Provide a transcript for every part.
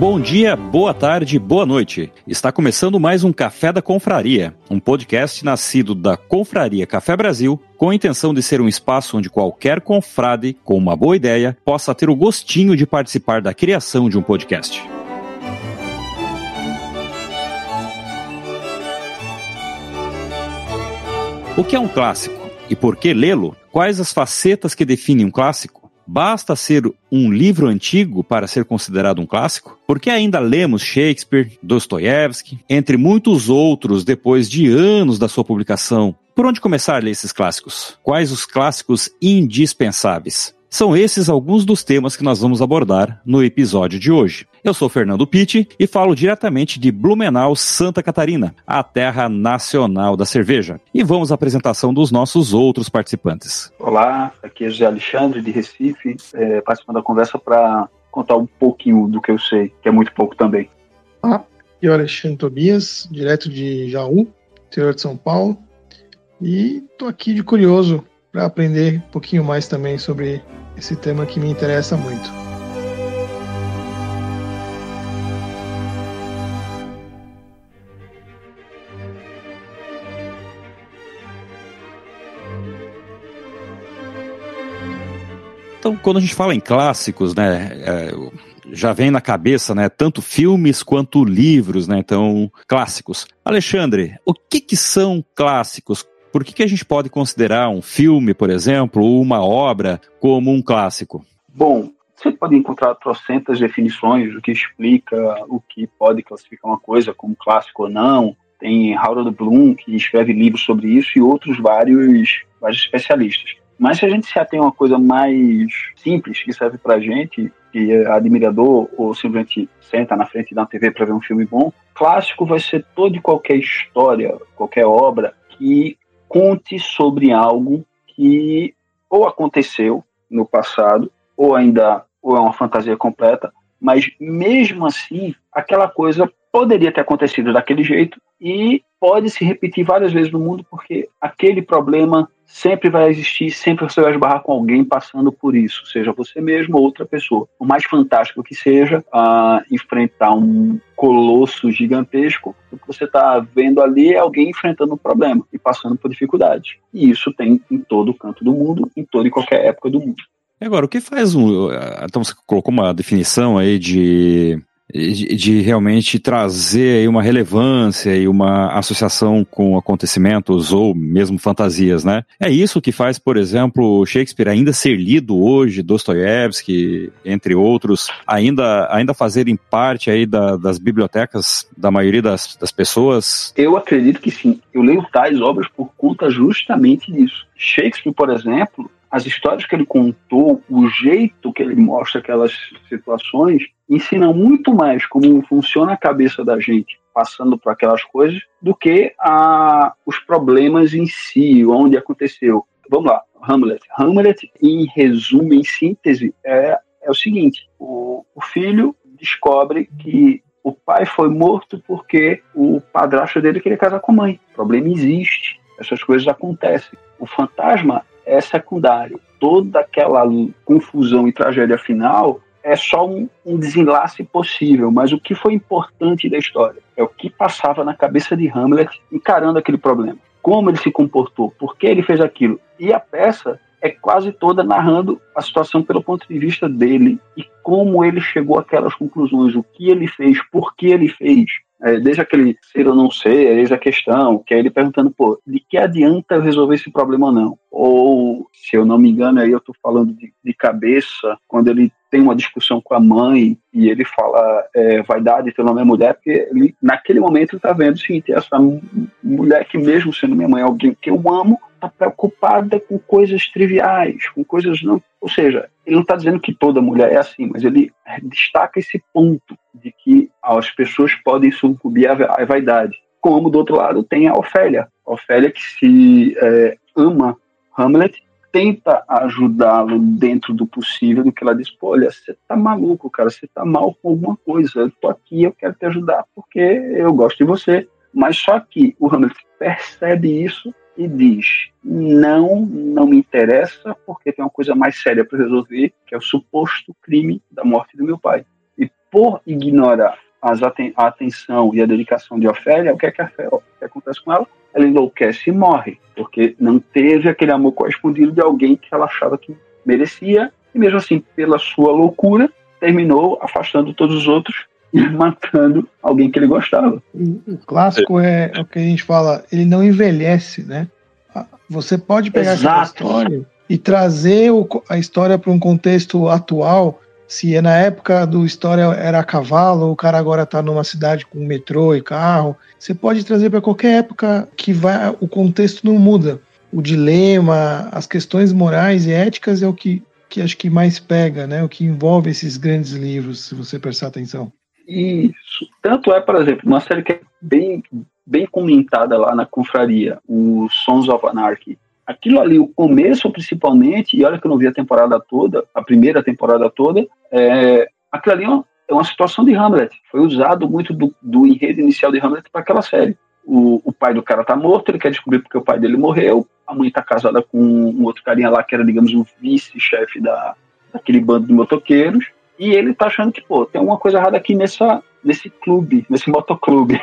Bom dia, boa tarde, boa noite. Está começando mais um Café da Confraria, um podcast nascido da Confraria Café Brasil, com a intenção de ser um espaço onde qualquer confrade com uma boa ideia possa ter o gostinho de participar da criação de um podcast. O que é um clássico e por que lê-lo? Quais as facetas que definem um clássico? Basta ser um livro antigo para ser considerado um clássico? Porque ainda lemos Shakespeare, Dostoiévski, entre muitos outros depois de anos da sua publicação? Por onde começar a ler esses clássicos? Quais os clássicos indispensáveis? São esses alguns dos temas que nós vamos abordar no episódio de hoje. Eu sou Fernando Pitti e falo diretamente de Blumenau, Santa Catarina, a terra nacional da cerveja. E vamos à apresentação dos nossos outros participantes. Olá, aqui é José Alexandre de Recife, é, participando da conversa para contar um pouquinho do que eu sei, que é muito pouco também. Olá, eu Alexandre Tobias, direto de Jaú, interior de São Paulo, e estou aqui de curioso para aprender um pouquinho mais também sobre esse tema que me interessa muito. Então, quando a gente fala em clássicos, né, é, já vem na cabeça, né, tanto filmes quanto livros, né, então clássicos. Alexandre, o que que são clássicos? Por que, que a gente pode considerar um filme, por exemplo, ou uma obra como um clássico? Bom, você pode encontrar trocentas definições do que explica o que pode classificar uma coisa como clássico ou não. Tem Harold Bloom, que escreve livros sobre isso, e outros vários, vários especialistas. Mas se a gente se atém a uma coisa mais simples, que serve pra gente, que é admirador ou simplesmente senta na frente da TV para ver um filme bom, clássico vai ser toda e qualquer história, qualquer obra que conte sobre algo que ou aconteceu no passado, ou ainda ou é uma fantasia completa, mas mesmo assim, aquela coisa poderia ter acontecido daquele jeito e pode se repetir várias vezes no mundo porque aquele problema sempre vai existir, sempre você vai esbarrar com alguém passando por isso, seja você mesmo ou outra pessoa. O mais fantástico que seja uh, enfrentar um colosso gigantesco, o que você está vendo ali é alguém enfrentando um problema e passando por dificuldades. E isso tem em todo canto do mundo, em toda e qualquer época do mundo. Agora, o que faz um. Então, você colocou uma definição aí de de, realmente trazer uma relevância e uma associação com acontecimentos ou mesmo fantasias, né? É isso que faz, por exemplo, Shakespeare ainda ser lido hoje, Dostoiévski, entre outros, ainda, ainda fazerem parte aí da, das bibliotecas da maioria das, das pessoas? Eu acredito que sim. Eu leio tais obras por conta justamente disso. Shakespeare, por exemplo, as histórias que ele contou, o jeito que ele mostra aquelas situações, ensina muito mais como funciona a cabeça da gente passando por aquelas coisas do que a, os problemas em si, onde aconteceu. Vamos lá, Hamlet. Hamlet, em resumo, em síntese, é, é o seguinte: o, o filho descobre que o pai foi morto porque o padrasto dele queria casar com a mãe. O problema existe, essas coisas acontecem. O fantasma é secundário. Toda aquela confusão e tragédia final é só um, um, desenlace possível, mas o que foi importante da história é o que passava na cabeça de Hamlet encarando aquele problema. Como ele se comportou, por que ele fez aquilo. E a peça é quase toda narrando a situação pelo ponto de vista dele e como ele chegou àquelas conclusões, o que ele fez, por que ele fez. É, desde aquele ser ou não ser, eis a questão, que é ele perguntando, pô, de que adianta eu resolver esse problema ou não? Ou, se eu não me engano, aí eu tô falando de, de cabeça, quando ele tem uma discussão com a mãe e ele fala é, vaidade teu nome é mulher, porque ele, naquele momento ele tá vendo o seguinte, essa mulher que mesmo sendo minha mãe, alguém que eu amo, tá preocupada com coisas triviais, com coisas não... Ou seja, ele não está dizendo que toda mulher é assim, mas ele destaca esse ponto de que as pessoas podem sucumbir à vaidade. Como do outro lado tem a Ofélia. A Ofélia que se é, ama Hamlet tenta ajudá-lo dentro do possível, do que ela diz, olha, você tá maluco, cara, você tá mal com alguma coisa, eu tô aqui, eu quero te ajudar porque eu gosto de você. Mas só que o Hamlet percebe isso e diz, não, não me interessa porque tem uma coisa mais séria para resolver, que é o suposto crime da morte do meu pai. E por ignorar as aten a atenção e a dedicação de Ofélia, o que é que, a, o que acontece com ela? Ela enlouquece e morre, porque não teve aquele amor correspondido de alguém que ela achava que merecia, e mesmo assim, pela sua loucura, terminou afastando todos os outros matando alguém que ele gostava. O clássico é, é o que a gente fala, ele não envelhece, né? Você pode pegar Exato. essa história e trazer a história para um contexto atual se é na época do história era a cavalo, o cara agora está numa cidade com metrô e carro. Você pode trazer para qualquer época que vai, o contexto não muda. O dilema, as questões morais e éticas é o que, que acho que mais pega, né? O que envolve esses grandes livros, se você prestar atenção. Isso. Tanto é, por exemplo, uma série que é bem, bem comentada lá na confraria, o Sons of Anarchy aquilo ali, o começo principalmente, e olha que eu não vi a temporada toda, a primeira temporada toda, é, aquilo ali é uma, é situação de Hamlet. Foi usado muito do, do enredo inicial de Hamlet para aquela série. O, o, pai do cara tá morto, ele quer descobrir porque o pai dele morreu, a mãe tá casada com um outro carinha lá que era, digamos, o vice-chefe da, daquele bando de motoqueiros, e ele tá achando que, pô, tem alguma coisa errada aqui nessa, nesse clube, nesse motoclube.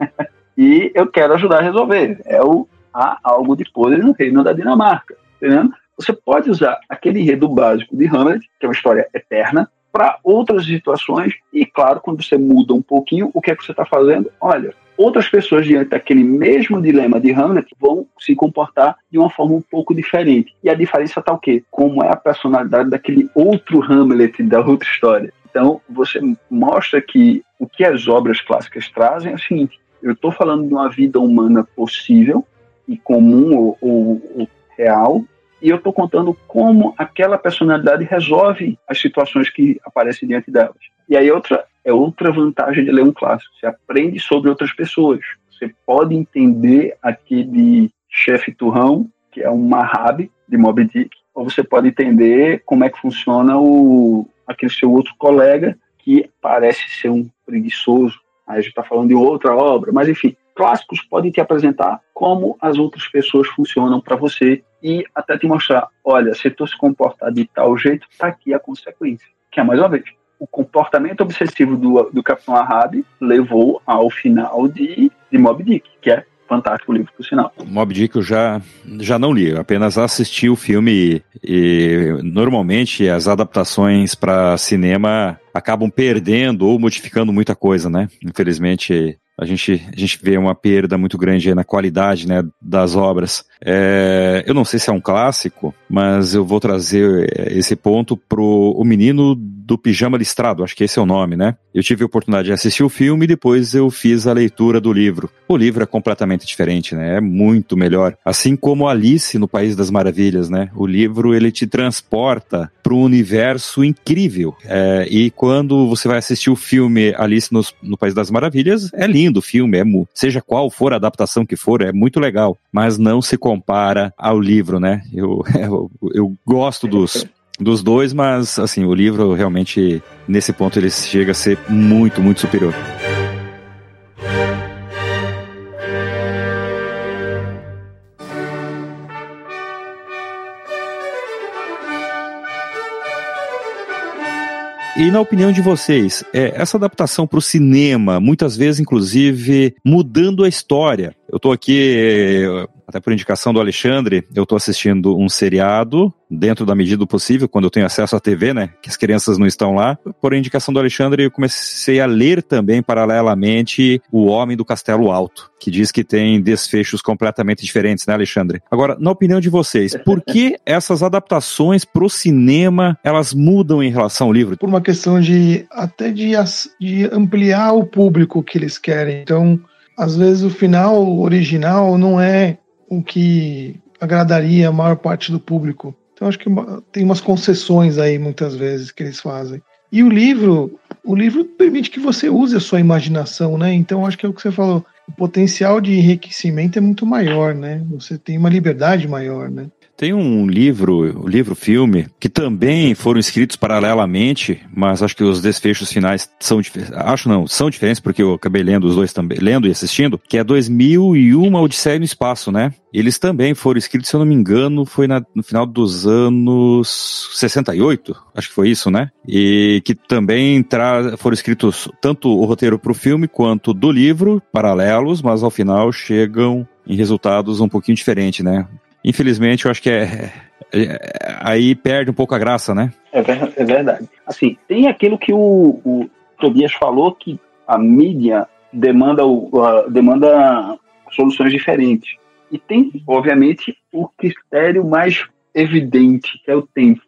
e eu quero ajudar a resolver. É o, há algo de podre no reino da Dinamarca. Entendeu? Você pode usar aquele enredo básico de Hamlet, que é uma história eterna, para outras situações, e claro, quando você muda um pouquinho, o que é que você está fazendo? Olha, outras pessoas diante daquele mesmo dilema de Hamlet vão se comportar de uma forma um pouco diferente. E a diferença está o quê? Como é a personalidade daquele outro Hamlet da outra história. Então, você mostra que o que as obras clássicas trazem é o seguinte: eu estou falando de uma vida humana possível, e comum ou, ou, ou real, e eu estou contando como aquela personalidade resolve as situações que aparecem diante delas. E aí outra é outra vantagem de ler um clássico. Você aprende sobre outras pessoas. Você pode entender aquele chefe turrão, que é um Mahab de Moby Dick, ou você pode entender como é que funciona o aquele seu outro colega que parece ser um preguiçoso. Aí a gente está falando de outra obra, mas enfim, clássicos podem te apresentar como as outras pessoas funcionam para você e até te mostrar, olha, se tu se comportar de tal jeito, tá aqui a consequência. Que é mais uma vez, o comportamento obsessivo do, do Capitão Ahab levou ao final de, de Moby Dick, que é fantástico livro, por sinal. Mob Dick eu já, já não li, apenas assisti o filme e, e normalmente as adaptações para cinema acabam perdendo ou modificando muita coisa, né? Infelizmente a gente, a gente vê uma perda muito grande na qualidade né, das obras. É, eu não sei se é um clássico, mas eu vou trazer é, esse ponto pro O Menino do Pijama Listrado, acho que esse é o nome, né? Eu tive a oportunidade de assistir o filme e depois eu fiz a leitura do livro. O livro é completamente diferente, né? É muito melhor. Assim como Alice no País das Maravilhas, né? O livro ele te transporta para um universo incrível. É, e quando você vai assistir o filme Alice no, no País das Maravilhas, é lindo o filme, é, seja qual for a adaptação que for, é muito legal. Mas não se compara ao livro, né? Eu, eu, eu gosto dos dos dois, mas assim, o livro realmente nesse ponto ele chega a ser muito, muito superior. E na opinião de vocês, é, essa adaptação para o cinema, muitas vezes, inclusive, mudando a história. Eu estou aqui até por indicação do Alexandre, eu estou assistindo um seriado, dentro da medida do possível, quando eu tenho acesso à TV, né? Que as crianças não estão lá. Por indicação do Alexandre, eu comecei a ler também, paralelamente, O Homem do Castelo Alto, que diz que tem desfechos completamente diferentes, né, Alexandre? Agora, na opinião de vocês, por que essas adaptações para o cinema, elas mudam em relação ao livro? Por uma questão de, até de, de ampliar o público que eles querem. Então, às vezes o final original não é o que agradaria a maior parte do público. Então acho que tem umas concessões aí muitas vezes que eles fazem. E o livro, o livro permite que você use a sua imaginação, né? Então acho que é o que você falou, o potencial de enriquecimento é muito maior, né? Você tem uma liberdade maior, né? Tem um livro, um livro-filme, que também foram escritos paralelamente, mas acho que os desfechos finais são diferentes. Acho não, são diferentes, porque eu acabei lendo os dois também, lendo e assistindo, que é 2001 Odisseia no Espaço, né? Eles também foram escritos, se eu não me engano, foi na, no final dos anos 68, acho que foi isso, né? E que também tra foram escritos tanto o roteiro para o filme quanto do livro, paralelos, mas ao final chegam em resultados um pouquinho diferentes, né? Infelizmente, eu acho que é, é, é, aí perde um pouco a graça, né? É, é verdade. Assim, tem aquilo que o, o Tobias falou que a mídia demanda, uh, demanda soluções diferentes. E tem, obviamente, o critério mais evidente, que é o tempo.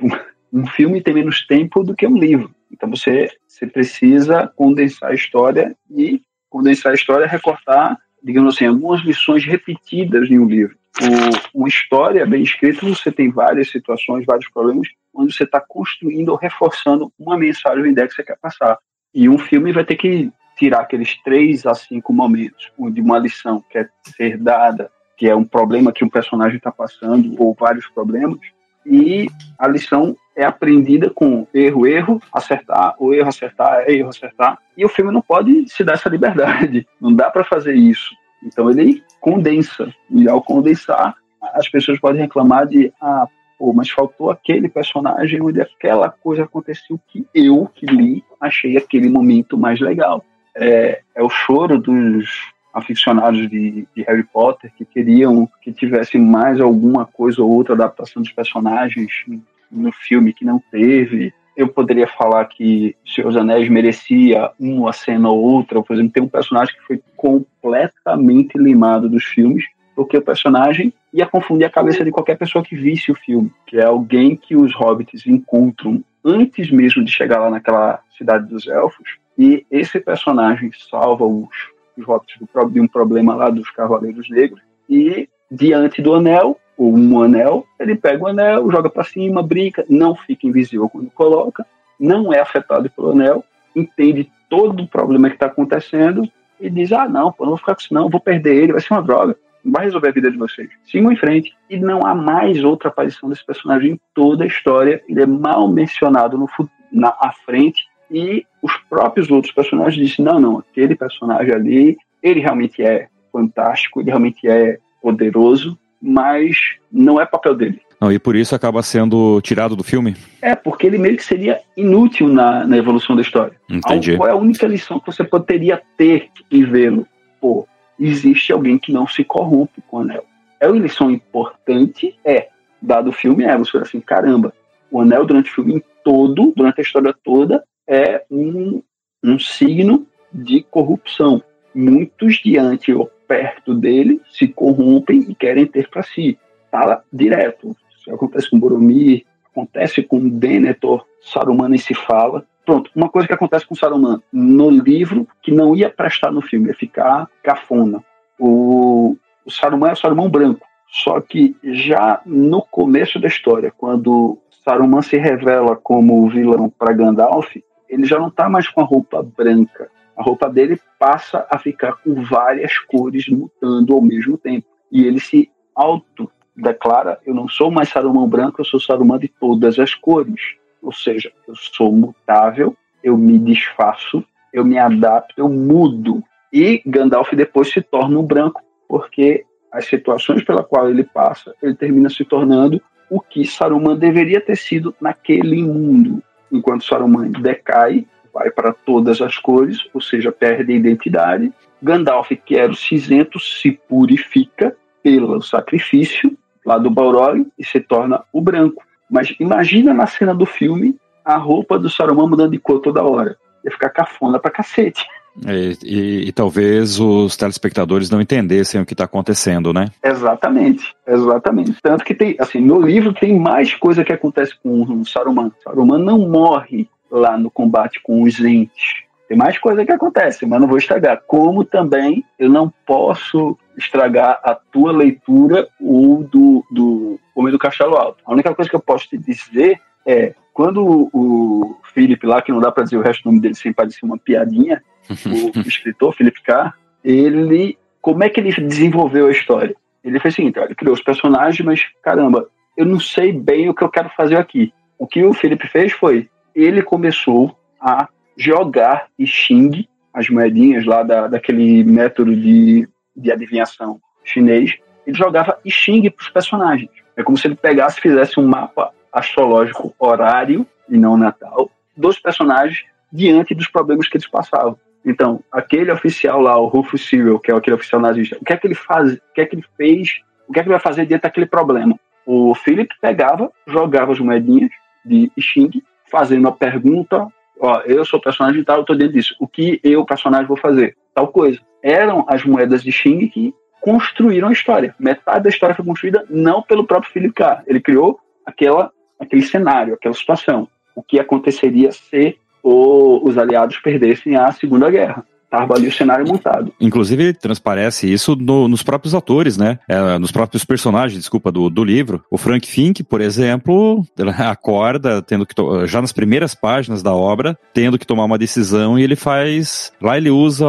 Um filme tem menos tempo do que um livro. Então você, você precisa condensar a história e condensar a história recortar, digamos assim, algumas lições repetidas em um livro o, uma história bem escrita, você tem várias situações, vários problemas, onde você está construindo ou reforçando uma mensagem que você quer passar. E um filme vai ter que tirar aqueles três a cinco momentos de uma lição que é ser dada, que é um problema que um personagem está passando, ou vários problemas, e a lição é aprendida com erro, erro, acertar, o erro, acertar, erro, acertar. E o filme não pode se dar essa liberdade. Não dá para fazer isso. Então ele condensa. E ao condensar, as pessoas podem reclamar de ah, pô, mas faltou aquele personagem onde aquela coisa aconteceu que eu, que li, achei aquele momento mais legal. É, é o choro dos aficionados de, de, Harry Potter que queriam que tivesse mais alguma coisa ou outra adaptação dos personagens no filme que não teve eu poderia falar que Senhor dos Anéis merecia uma cena ou outra, por exemplo, tem um personagem que foi completamente limado dos filmes, porque o personagem ia confundir a cabeça de qualquer pessoa que visse o filme, que é alguém que os hobbits encontram antes mesmo de chegar lá naquela cidade dos elfos, e esse personagem salva os, os hobbits de um problema lá dos Cavaleiros Negros, e diante do anel, um anel, ele pega o anel, joga para cima, brinca, não fica invisível quando coloca, não é afetado pelo anel, entende todo o problema que está acontecendo e diz: ah, não, pô, não vou ficar com isso, não, vou perder ele, vai ser uma droga, não vai resolver a vida de vocês. Sigam em frente. E não há mais outra aparição desse personagem em toda a história, ele é mal mencionado no, na à frente. E os próprios outros personagens dizem: não, não, aquele personagem ali, ele realmente é fantástico, ele realmente é poderoso, mas não é papel dele. Não, e por isso acaba sendo tirado do filme? É, porque ele meio que seria inútil na, na evolução da história. Entendi. Qual é a única lição que você poderia ter em vê-lo? Pô, existe alguém que não se corrompe com o anel. É uma lição importante? É. Dado o filme, é. Você assim, caramba, o anel durante o filme todo, durante a história toda, é um, um signo de corrupção. Muitos diante perto dele se corrompem e querem ter para si. Fala direto. Isso acontece com Boromir, acontece com Denethor, Saruman nem se fala. Pronto, uma coisa que acontece com Saruman no livro que não ia prestar no filme, ia ficar cafona. O, o Saruman é o Saruman branco. Só que já no começo da história, quando Saruman se revela como vilão para Gandalf, ele já não está mais com a roupa branca a roupa dele passa a ficar com várias cores mutando ao mesmo tempo. E ele se auto-declara: eu não sou mais Saruman branco, eu sou Saruman de todas as cores. Ou seja, eu sou mutável, eu me desfaço, eu me adapto, eu mudo. E Gandalf depois se torna um branco, porque as situações pela qual ele passa, ele termina se tornando o que Saruman deveria ter sido naquele mundo. Enquanto Saruman decai, vai para todas as cores, ou seja, perde a identidade. Gandalf, que era o cinzento, se purifica pelo sacrifício lá do Balrog e se torna o branco. Mas imagina na cena do filme a roupa do Saruman mudando de cor toda hora. Ia ficar cafona pra cacete. E, e, e, talvez os telespectadores não entendessem o que está acontecendo, né? Exatamente, exatamente. Tanto que tem, assim, no livro tem mais coisa que acontece com o Saruman. Saruman não morre lá no combate com os entes. Tem mais coisa que acontece, mas não vou estragar. Como também eu não posso estragar a tua leitura ou do, do Homem do Castelo Alto. A única coisa que eu posso te dizer é quando o Felipe lá, que não dá para dizer o resto do nome dele sem parecer uma piadinha, o escritor Felipe K, ele como é que ele desenvolveu a história? Ele fez o seguinte, ele criou os personagens, mas caramba, eu não sei bem o que eu quero fazer aqui. O que o Felipe fez foi, ele começou a jogar Xing, as moedinhas lá da, daquele método de, de adivinhação chinês, ele jogava Xing para os personagens. É como se ele pegasse e fizesse um mapa astrológico horário, e não natal, dos personagens diante dos problemas que eles passavam. Então, aquele oficial lá, o Rufus Sewell, que é aquele oficial nazista, o que é que ele faz, o que é que ele fez, o que é que ele vai fazer diante daquele problema? O Philip pegava, jogava as moedinhas de Xing, fazendo a pergunta, ó, eu sou personagem tal, eu tô dentro disso. O que eu, personagem, vou fazer? Tal coisa. Eram as moedas de Xing que construíram a história. Metade da história foi construída não pelo próprio Philip K. Ele criou aquela, aquele cenário, aquela situação. O que aconteceria se os aliados perdessem a Segunda Guerra. Estava ali o cenário montado. Inclusive, transparece isso no, nos próprios atores, né? É, nos próprios personagens, desculpa, do, do livro. O Frank Fink, por exemplo, acorda, tendo que já nas primeiras páginas da obra, tendo que tomar uma decisão e ele faz. Lá ele usa.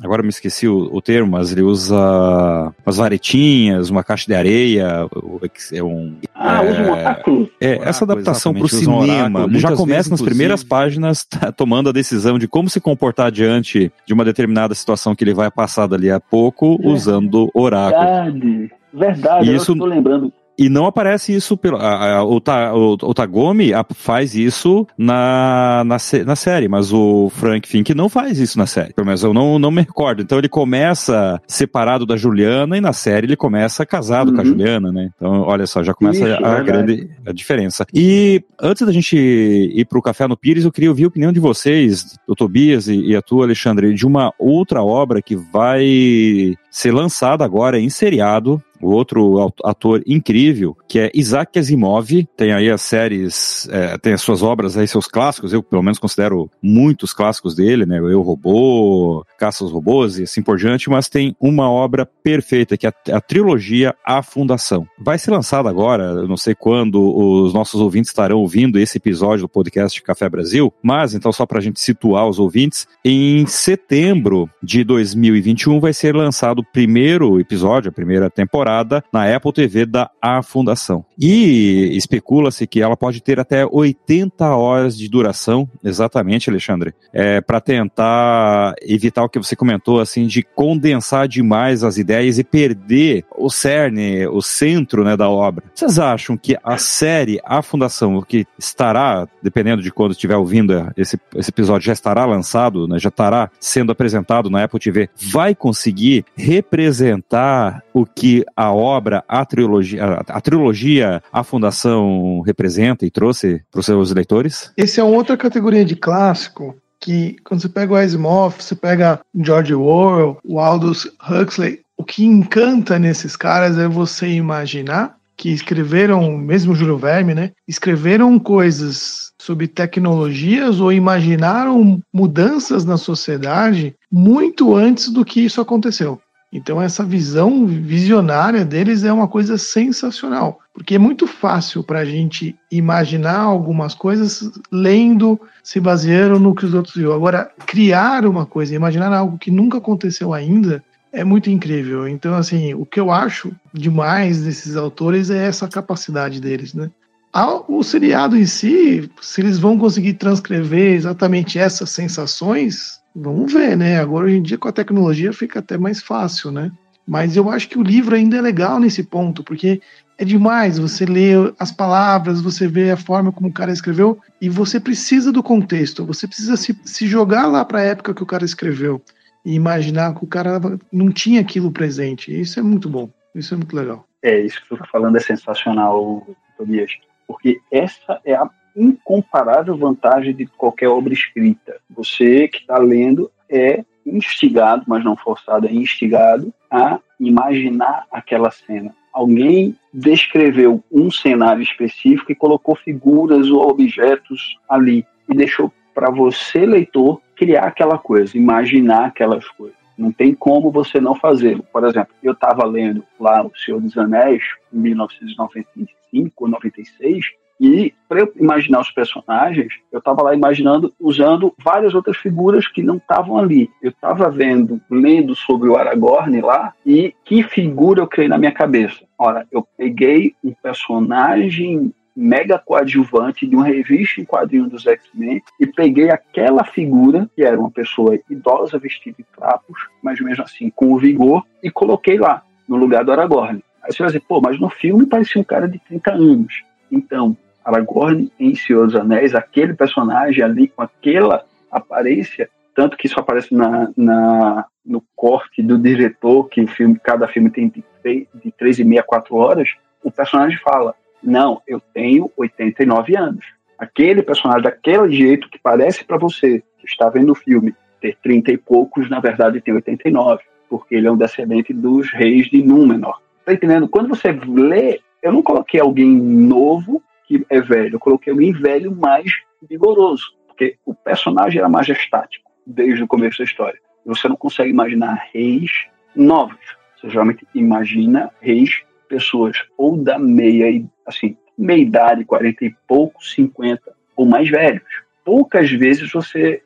Agora me esqueci o, o termo, mas ele usa umas varetinhas, uma caixa de areia, é um. Ah, é, usa um oráculo. É, essa adaptação para o cinema um já começa vezes, nas primeiras páginas tomando a decisão de como se comportar diante de uma determinada situação que ele vai passar dali a pouco é. usando oráculo. Verdade, verdade, isso, eu estou lembrando. E não aparece isso pelo. A, a, o, Ta, o, o Tagomi faz isso na, na, na, série, mas o Frank Fink não faz isso na série. Pelo menos eu não, não me recordo. Então ele começa separado da Juliana e na série ele começa casado uhum. com a uhum. Juliana, né? Então, olha só, já começa isso, a, grande a diferença. E antes da gente ir pro Café no Pires, eu queria ouvir a opinião de vocês, o Tobias e, e a tua, Alexandre, de uma outra obra que vai ser lançada agora em seriado o outro ator incrível, que é Isaac Asimov, tem aí as séries, é, tem as suas obras aí, seus clássicos, eu pelo menos considero muitos clássicos dele, né, Eu Robô, Caça aos Robôs e assim por diante, mas tem uma obra perfeita, que é a, a trilogia A Fundação. Vai ser lançada agora, eu não sei quando os nossos ouvintes estarão ouvindo esse episódio do podcast Café Brasil, mas então só para a gente situar os ouvintes, em setembro de 2021 vai ser lançado o primeiro episódio, a primeira temporada temporada na Apple TV da A Fundação. E especula-se que ela pode ter até 80 horas de duração, exatamente, Alexandre, é, para tentar evitar o que você comentou, assim, de condensar demais as ideias e perder o cerne, o centro né, da obra. Vocês acham que a série A Fundação, que estará, dependendo de quando estiver ouvindo esse, esse episódio, já estará lançado, né, já estará sendo apresentado na Apple TV, vai conseguir representar o que a obra, a trilogia, a, a trilogia, a fundação representa e trouxe para os seus leitores? Esse é outra categoria de clássico que quando você pega o Asimov, você pega George Orwell, o Aldous Huxley, o que encanta nesses caras é você imaginar que escreveram, mesmo Júlio Verme, né? Escreveram coisas sobre tecnologias ou imaginaram mudanças na sociedade muito antes do que isso aconteceu. Então, essa visão visionária deles é uma coisa sensacional, porque é muito fácil para a gente imaginar algumas coisas lendo, se baseando no que os outros viram. Agora, criar uma coisa, imaginar algo que nunca aconteceu ainda, é muito incrível. Então, assim, o que eu acho demais desses autores é essa capacidade deles, né? O seriado em si, se eles vão conseguir transcrever exatamente essas sensações, Vamos ver, né? Agora, hoje em dia, com a tecnologia, fica até mais fácil, né? Mas eu acho que o livro ainda é legal nesse ponto, porque é demais você ler as palavras, você vê a forma como o cara escreveu, e você precisa do contexto, você precisa se, se jogar lá para a época que o cara escreveu e imaginar que o cara não tinha aquilo presente. Isso é muito bom, isso é muito legal. É, isso que você está falando é sensacional, Tobias, porque essa é a incomparável vantagem de qualquer obra escrita. Você que está lendo é instigado, mas não forçado, é instigado a imaginar aquela cena. Alguém descreveu um cenário específico e colocou figuras ou objetos ali e deixou para você, leitor, criar aquela coisa, imaginar aquelas coisas. Não tem como você não fazê-lo. Por exemplo, eu estava lendo lá O Senhor dos Anéis, em 1995 ou 96, E para eu imaginar os personagens, eu estava lá imaginando, usando várias outras figuras que não estavam ali. Eu estava vendo, lendo sobre o Aragorn lá, e que figura eu criei na minha cabeça? Ora, eu peguei um personagem mega coadjuvante de uma revista em quadrinho dos X-Men e peguei aquela figura, que era uma pessoa idosa vestida de trapos, mas mesmo assim com vigor, e coloquei lá, no lugar do Aragorn. Aí você vai dizer, pô, mas no filme parecia um cara de 30 anos. Então, Aragorn em Senhor dos Anéis, aquele personagem ali com aquela aparência, tanto que isso aparece na, na, no corte do diretor, que o filme, cada filme tem de, de 3 e meia, 4 horas, o personagem fala, não, eu tenho 89 anos. Aquele personagem daquele jeito que parece para você, que está vendo o filme, ter 30 e poucos, na verdade tem 89, porque ele é um descendente dos reis de Númenor. Tá entendendo? Quando você lê, eu não coloquei alguém novo que é velho, eu coloquei alguém velho mais vigoroso, porque o personagem era majestático desde o começo da história. Você não consegue imaginar reis novos. Você geralmente imagina reis pessoas ou da meia, assim, meia idade, 40 e pouco, 50 ou mais velhos. Poucas vezes você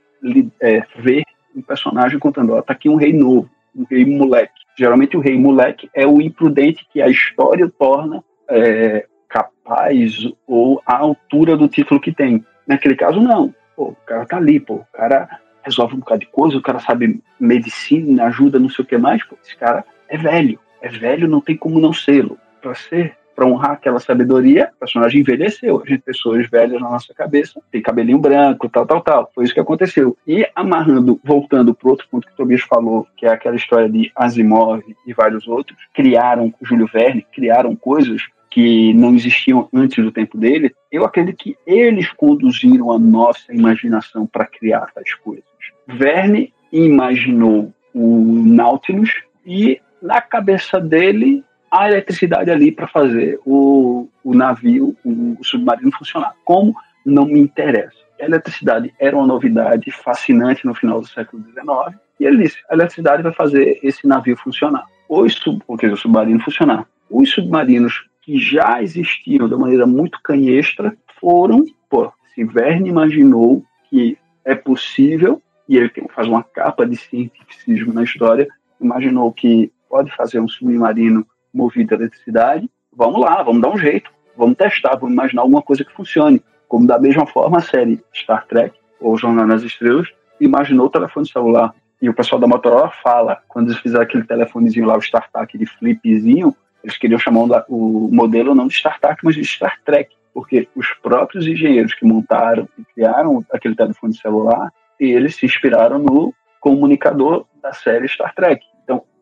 é, vê um personagem contando, ó, tá aqui um rei novo, um rei moleque. Geralmente o rei moleque é o imprudente que a história torna é, capaz ou à altura do título que tem. Naquele caso, não. Pô, o cara tá ali, pô, o cara resolve um bocado de coisa, o cara sabe medicina, ajuda, não sei o que mais, pô, esse cara é velho é velho, não tem como não sê-lo. Para ser, para honrar aquela sabedoria, o personagem envelheceu. A gente, pessoas velhas na nossa cabeça, tem cabelinho branco, tal, tal, tal. Foi isso que aconteceu. E amarrando, voltando para outro ponto que o Tobias falou, que é aquela história de Asimov e vários outros, criaram, Júlio Verne, criaram coisas que não existiam antes do tempo dele, eu acredito que eles conduziram a nossa imaginação para criar tais coisas. Verne imaginou o Nautilus e na cabeça dele a eletricidade ali para fazer o, o navio, o, o submarino funcionar. Como não me interessa. A eletricidade era uma novidade fascinante no final do século XIX, e ele disse: a eletricidade vai fazer esse navio funcionar. Os sub, porque o submarino funcionar. Os submarinos que já existiam de maneira muito canhestra foram, pô, se Verne imaginou que é possível, e ele faz uma capa de cientificismo na história, imaginou que pode fazer um submarino movido a eletricidade, vamos lá, vamos dar um jeito, vamos testar, vamos imaginar alguma coisa que funcione. Como da mesma forma a série Star Trek, ou Jornal nas Estrelas, imaginou o telefone celular. E o pessoal da Motorola fala, quando eles fizeram aquele telefonezinho lá, o StarTAC de flipzinho, eles queriam chamar o modelo não de StarTAC, mas de Star Trek, porque os próprios engenheiros que montaram e criaram aquele telefone celular, eles se inspiraram no comunicador da série Star Trek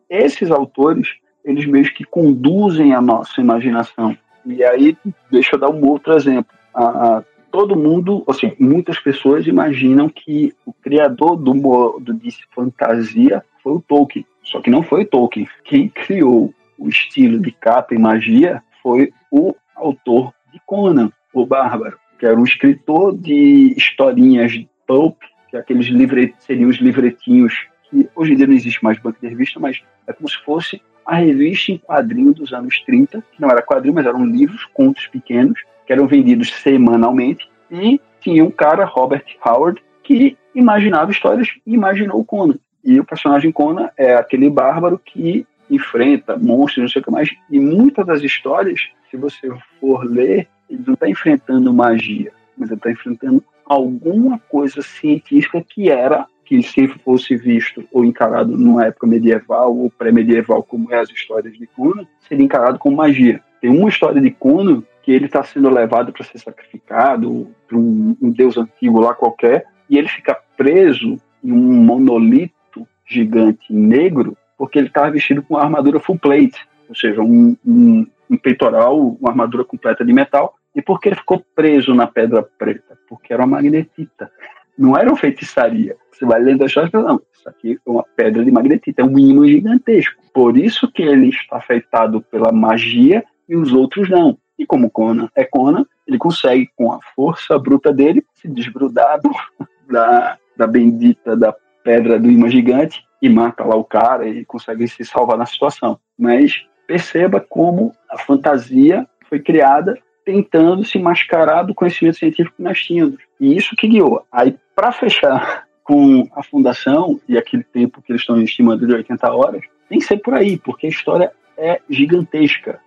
esses autores, eles meio que conduzem a nossa imaginação. E aí, deixa eu dar um outro exemplo. A, a, todo mundo, assim, muitas pessoas imaginam que o criador do modo de fantasia foi o Tolkien. Só que não foi Tolkien. Quem criou o estilo de capa e magia foi o autor de Conan, o Bárbaro, que era um escritor de historinhas de pulp, que é aqueles livret, seriam os livretinhos que hoje em dia não existe mais banco de revista, mas é como se fosse a revista em quadrinho dos anos 30, que não era quadrinho, mas eram livros, contos pequenos, que eram vendidos semanalmente, e tinha um cara, Robert Howard, que imaginava histórias e imaginou Conan. E o personagem Conan é aquele bárbaro que enfrenta monstros, não sei o que mais. E muitas das histórias, se você for ler, ele não está enfrentando magia, mas ele está enfrentando alguma coisa científica que era que se fosse visto ou encarado numa época medieval ou pré-medieval, como é as histórias de Conan, seria encarado como magia. Tem uma história de Conan que ele está sendo levado para ser sacrificado para um, um, deus antigo lá qualquer, e ele fica preso em um monolito gigante negro porque ele estava vestido com uma armadura full plate, ou seja, um, um, um peitoral, uma armadura completa de metal. E por que ele ficou preso na pedra preta? Porque era uma magnetita. Não era uma feitiçaria. Você vai lendo a história não, isso aqui é uma pedra de magnetita, é um ímã gigantesco. Por isso que ele está afetado pela magia e os outros não. E como Conan é Conan, ele consegue, com a força bruta dele, se desgrudar da, da bendita da pedra do imã gigante e mata lá o cara e consegue se salvar na situação. Mas perceba como a fantasia foi criada tentando se mascarar do conhecimento científico que nós tínhamos. E isso que guiou. Aí, para fechar com a fundação e aquele tempo que eles estão estimando de 80 horas, tem que ser por aí, porque a história é gigantesca.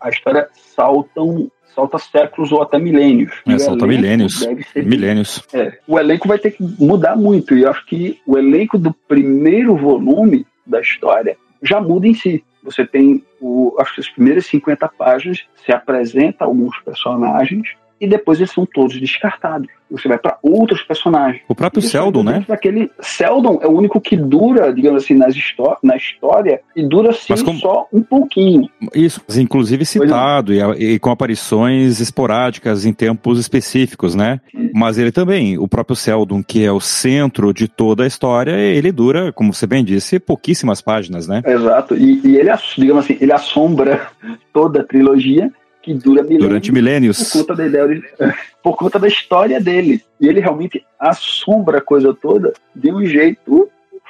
A, história salta, um, salta séculos ou até milênios. É, salta milênios. Milênios. É, o elenco vai ter que mudar muito. E eu acho que o elenco do primeiro volume da história já muda em si. Você tem, o, acho que as primeiras 50 páginas se apresenta alguns personagens e depois eles são todos descartados. Você vai para outros personagens. O próprio Seldon, né? Aquele Seldon é o único que dura, digamos assim, nas na história e dura sim como... só um pouquinho. Isso, inclusive citado e, e, com aparições esporádicas em tempos específicos, né? Mas ele também, o próprio Seldon, que é o centro de toda a história, ele dura, como você bem disse, pouquíssimas páginas, né? Exato. E, e ele, digamos assim, ele assombra toda a trilogia que dura milênios. Durante milênios. Por conta, da ideia, por conta da história dele. E ele realmente assombra a coisa toda de um jeito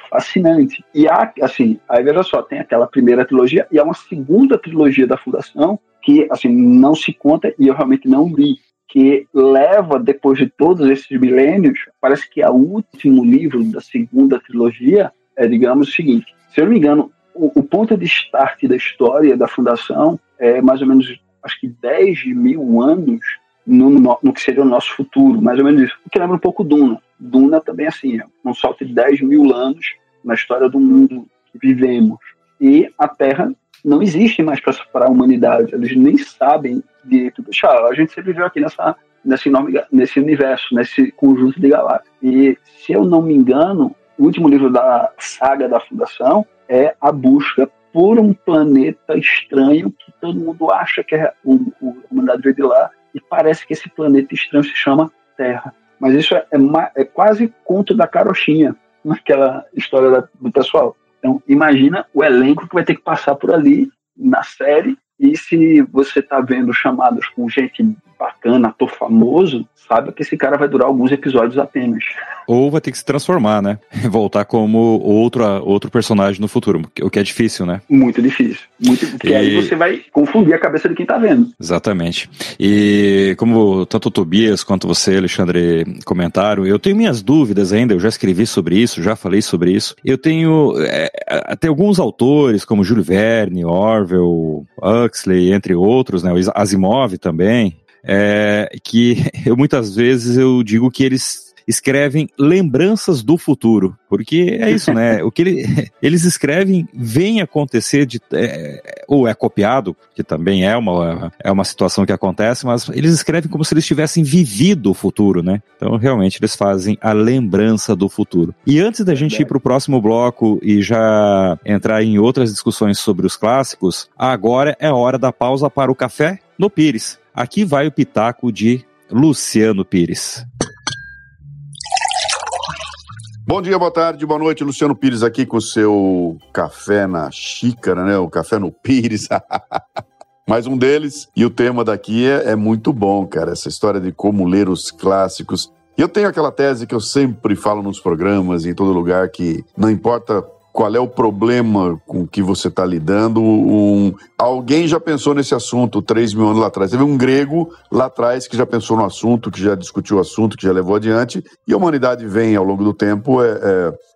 fascinante. E há, assim, aí veja só, tem aquela primeira trilogia e há uma segunda trilogia da Fundação que, assim, não se conta e eu realmente não li, que leva, depois de todos esses milênios, parece que o último livro da segunda trilogia é, digamos, o seguinte, se eu não me engano, o, o ponto de start da história da Fundação é mais ou menos acho que 10 mil anos no, no, no, que seria o nosso futuro, mais ou menos isso. O que lembra um pouco Duna. Duna também assim, é um salto de 10 mil anos na história do mundo que vivemos. E a Terra não existe mais para a humanidade. Eles nem sabem direito. Deixa, a gente sempre viveu aqui nessa, nesse, enorme, nesse universo, nesse conjunto de galáxias. E, se eu não me engano, o último livro da saga da Fundação é A Busca por um planeta estranho que todo mundo acha que é o, o, humanidade veio de lá e parece que esse planeta estranho se chama Terra. Mas isso é, é, é quase conto da carochinha naquela história da, do pessoal. Então, imagina o elenco que vai ter que passar por ali na série e se você está vendo chamadas com gente bacana, ator famoso, sabe que esse cara vai durar alguns episódios apenas. Ou vai ter que se transformar, né? Voltar como outro, outro personagem no futuro, o que é difícil, né? Muito difícil. Muito, porque e... aí você vai confundir a cabeça de quem tá vendo. Exatamente. E como tanto o Tobias quanto você, Alexandre, comentaram, eu tenho minhas dúvidas ainda, eu já escrevi sobre isso, já falei sobre isso. Eu tenho é, até alguns autores, como Júlio Verne, Orwell, Huxley, entre outros, né? O Asimov também, é, que eu muitas vezes eu digo que eles escrevem lembranças do futuro, porque é isso, né? O que ele, eles escrevem vem acontecer de, é, ou é copiado, que também é uma, é uma situação que acontece, mas eles escrevem como se eles tivessem vivido o futuro, né? Então realmente eles fazem a lembrança do futuro. E antes da gente ir para o próximo bloco e já entrar em outras discussões sobre os clássicos, agora é hora da pausa para o café no Pires. Aqui vai o pitaco de Luciano Pires. Bom dia, boa tarde, boa noite. Luciano Pires aqui com o seu café na xícara, né? O café no Pires. Mais um deles. E o tema daqui é, é muito bom, cara. Essa história de como ler os clássicos. E eu tenho aquela tese que eu sempre falo nos programas, em todo lugar, que não importa qual é o problema com que você está lidando. Um, alguém já pensou nesse assunto 3 mil anos lá atrás. Teve um grego lá atrás que já pensou no assunto, que já discutiu o assunto, que já levou adiante, e a humanidade vem ao longo do tempo é,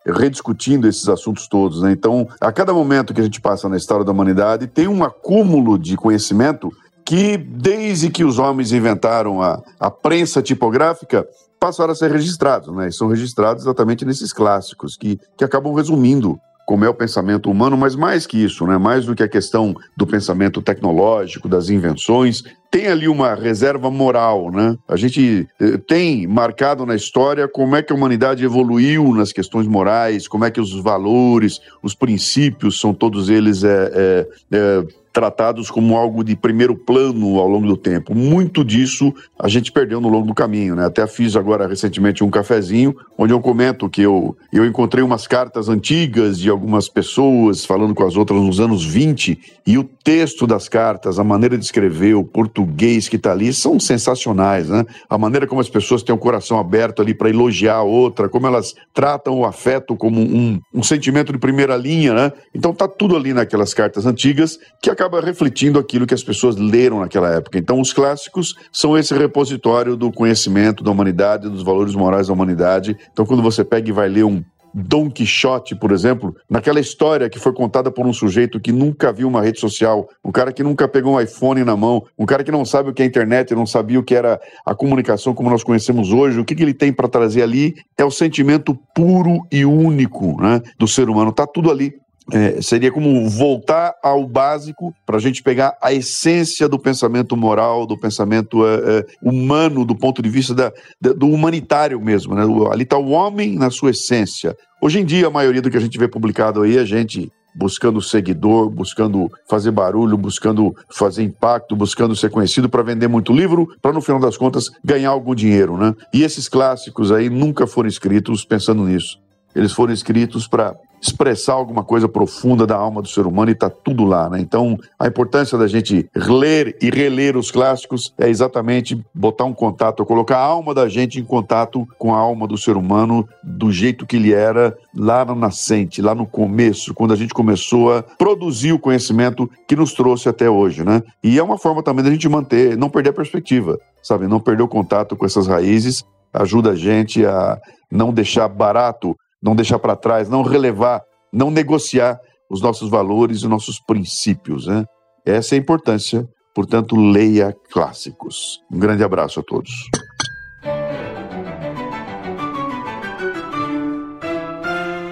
é, rediscutindo esses assuntos todos. Né? Então, a cada momento que a gente passa na história da humanidade, tem um acúmulo de conhecimento que, desde que os homens inventaram a, a prensa tipográfica, passaram a ser registrados, né? E são registrados exatamente nesses clássicos, que, que acabam resumindo como é o pensamento humano, mas mais que isso, né? mais do que a questão do pensamento tecnológico, das invenções, tem ali uma reserva moral. Né? A gente eh, tem marcado na história como é que a humanidade evoluiu nas questões morais, como é que os valores, os princípios são todos eles é, é, é tratados como algo de primeiro plano ao longo do tempo. Muito disso a gente perdeu no longo do caminho, né? Até fiz agora recentemente um cafezinho onde eu comento que eu, eu encontrei umas cartas antigas de algumas pessoas falando com as outras nos anos 20 e o texto das cartas, a maneira de escrever, o português português que está ali são sensacionais, né? A maneira como as pessoas têm o coração aberto ali para elogiar a outra, como elas tratam o afeto como um, um sentimento de primeira linha, né? Então tá tudo ali naquelas cartas antigas que acaba refletindo aquilo que as pessoas leram naquela época. Então os clássicos são esse repositório do conhecimento da humanidade, dos valores morais da humanidade. Então quando você pega e vai ler um Dom Quixote, por exemplo, naquela história que foi contada por um sujeito que nunca viu uma rede social, um cara que nunca pegou um iPhone na mão, um cara que não sabe o que é internet, não sabia o que era a comunicação como nós conhecemos hoje, o que, que ele tem para trazer ali é o sentimento puro e único né, do ser humano. Está tudo ali é, seria como voltar ao básico para a gente pegar a essência do pensamento moral, do pensamento é, é, humano, do ponto de vista da, da, do humanitário mesmo. Né? Ali está o homem na sua essência. Hoje em dia, a maioria do que a gente vê publicado aí, a gente buscando seguidor, buscando fazer barulho, buscando fazer impacto, buscando ser conhecido para vender muito livro, para no final das contas ganhar algum dinheiro, né? E esses clássicos aí nunca foram escritos pensando nisso. Eles foram escritos para expressar alguma coisa profunda da alma do ser humano e está tudo lá, né? Então, a importância da gente ler e reler os clássicos é exatamente botar um contato, colocar a alma da gente em contato com a alma do ser humano do jeito que ele era lá no nascente, lá no começo, quando a gente começou a produzir o conhecimento que nos trouxe até hoje, né? E é uma forma também da gente manter, não perder a perspectiva, sabe? Não perder o contato com essas raízes ajuda a gente a não deixar barato não deixar para trás, não relevar, não negociar os nossos valores e nossos princípios. Né? Essa é a importância. Portanto, leia clássicos. Um grande abraço a todos.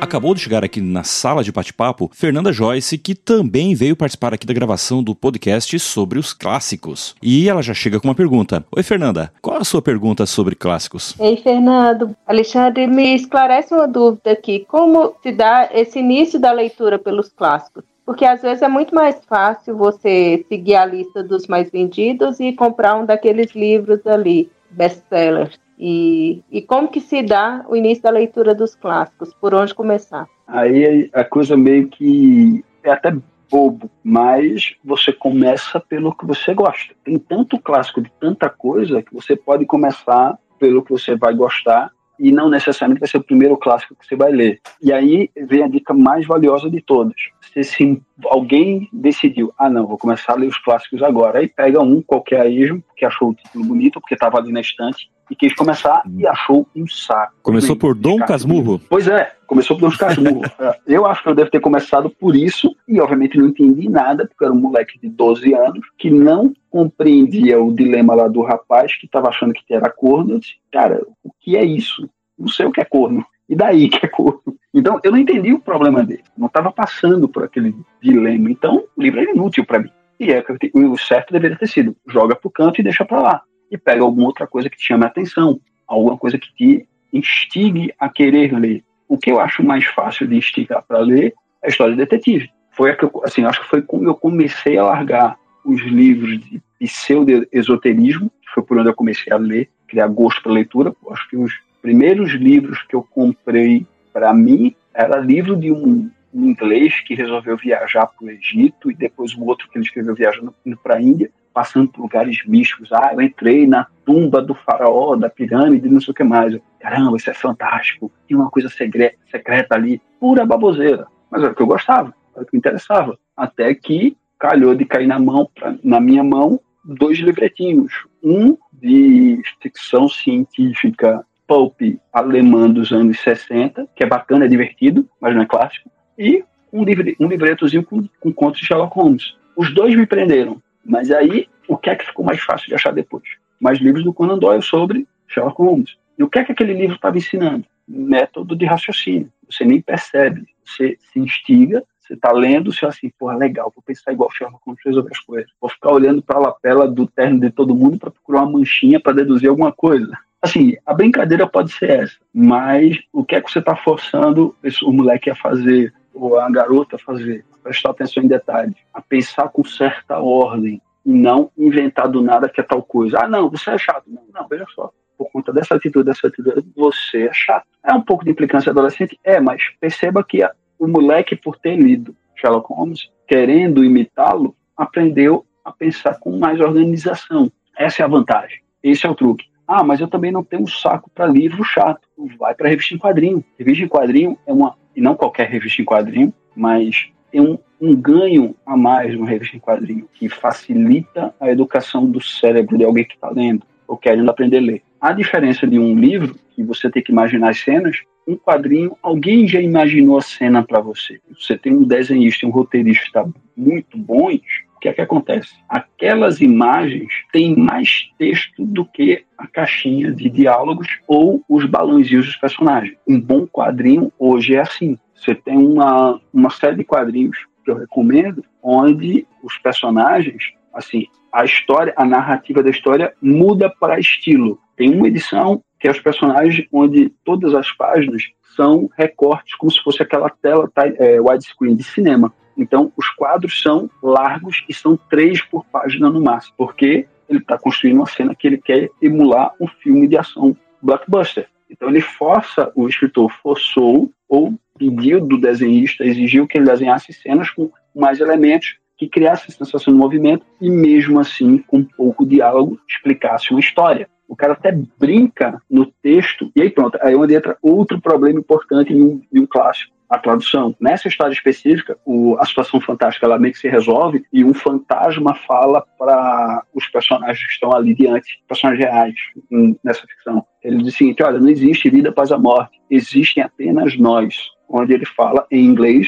Acabou de chegar aqui na sala de bate-papo Fernanda Joyce, que também veio participar aqui da gravação do podcast sobre os clássicos. E ela já chega com uma pergunta. Oi, Fernanda, qual a sua pergunta sobre clássicos? Ei, Fernando. Alexandre, me esclarece uma dúvida aqui. Como se dá esse início da leitura pelos clássicos? Porque às vezes é muito mais fácil você seguir a lista dos mais vendidos e comprar um daqueles livros ali, best-sellers. E, e como que se dá o início da leitura dos clássicos? Por onde começar? Aí a coisa meio que é até bobo, mas você começa pelo que você gosta. Tem tanto clássico de tanta coisa que você pode começar pelo que você vai gostar e não necessariamente vai ser o primeiro clássico que você vai ler. E aí vem a dica mais valiosa de todas. Se, alguém decidiu, ah não, vou começar a ler os clássicos agora, aí pega um qualquer aí, que achou o título bonito, porque estava ali na estante, e quis começar e achou um saco. Começou por Dom Casmurro? Pois é, começou por Dom Casmurro. É, eu acho que eu devo ter começado por isso e obviamente não entendi nada, porque era um moleque de 12 anos que não compreendia o dilema lá do rapaz que estava achando que era corno. Eu disse, cara, o que é isso? Não sei o que é corno. E daí que é corno? Então, eu não entendi o problema dele. Não estava passando por aquele dilema. Então, o livro era inútil para mim. E é o certo deveria ter sido: joga pro canto e deixa para lá e pega alguma outra coisa que te chame a atenção, alguma coisa que te instigue a querer ler. O que eu acho mais fácil de instigar para ler é a história de detetive. Foi a que eu, assim, acho que foi quando eu comecei a largar os livros de pseudo-esoterismo, que foi por onde eu comecei a ler, criar gosto para leitura. Acho que os primeiros livros que eu comprei para mim era livro de um, um inglês que resolveu viajar para o Egito e depois o outro que ele escreveu viajando para a Índia passando por lugares místicos. Ah, eu entrei na tumba do faraó, da pirâmide, não sei o que mais. Caramba, isso é fantástico. Tinha uma coisa secreta, secreta ali, pura baboseira. Mas era o que eu gostava, era o que me interessava. Até que calhou de cair na mão, pra, na minha mão, dois livretinhos. Um de ficção científica pulp alemã dos anos 60, que é bacana, é divertido, mas não é clássico. E um, livre, um livretozinho com, com contos de Sherlock Holmes. Os dois me prenderam. Mas aí, o que é que ficou mais fácil de achar depois? Mais livros do Conan Doyle sobre Sherlock Holmes. E o que é que aquele livro estava ensinando? Método de raciocínio. Você nem percebe. Você se instiga, você está lendo, você assim, porra, legal, vou pensar igual Sherlock Holmes resolver as coisas. Vou ficar olhando para a lapela do terno de todo mundo para procurar uma manchinha para deduzir alguma coisa. Assim, a brincadeira pode ser essa, mas o que é que você está forçando o moleque a fazer, ou a garota a fazer? prestar atenção em detalhes, a pensar com certa ordem e não inventar do nada que é tal coisa. Ah, não, você é chato. Não, não, veja só. Por conta dessa atitude, dessa atitude, você é chato. É um pouco de implicância adolescente? É, mas perceba que a, o moleque, por ter lido Sherlock Holmes, querendo imitá-lo, aprendeu a pensar com mais organização. Essa é a vantagem. Esse é o truque. Ah, mas eu também não tenho um saco para livro chato. Vai para revista em quadrinho. Revista em quadrinho é uma, e não qualquer revista em quadrinho, mas tem um, um ganho a mais no revista em quadrinho que facilita a educação do cérebro de alguém que está lendo ou querendo aprender a ler. A diferença de um livro, que você tem que imaginar as cenas, um quadrinho, alguém já imaginou a cena para você. Você tem um desenhista um roteirista muito bons, que é que acontece? Aquelas imagens têm mais texto do que a caixinha de diálogos ou os balãozinhos dos personagens. Um bom quadrinho hoje é assim. Você tem uma, uma série de quadrinhos que eu recomendo, onde os personagens, assim, a história, a narrativa da história muda para estilo. Tem uma edição que é os personagens onde todas as páginas são recortes, como se fosse aquela tela é, widescreen de cinema. Então, os quadros são largos e são três por página no máximo, porque ele está construindo uma cena que ele quer emular um filme de ação blockbuster. Então, ele força, o escritor forçou ou pediu do desenhista, exigiu que ele desenhasse cenas com mais elementos que criasse sensação de movimento e, mesmo assim, com pouco diálogo, explicasse uma história. O cara até brinca no texto, e aí pronto, aí onde entra outro problema importante em um, um clássico a tradução. Nessa história específica, o, a situação fantástica ela meio que se resolve e um fantasma fala para os personagens que estão ali diante, personagens reais em, nessa ficção. Ele diz o seguinte: olha, não existe vida após a morte, existem apenas nós. Onde ele fala em inglês,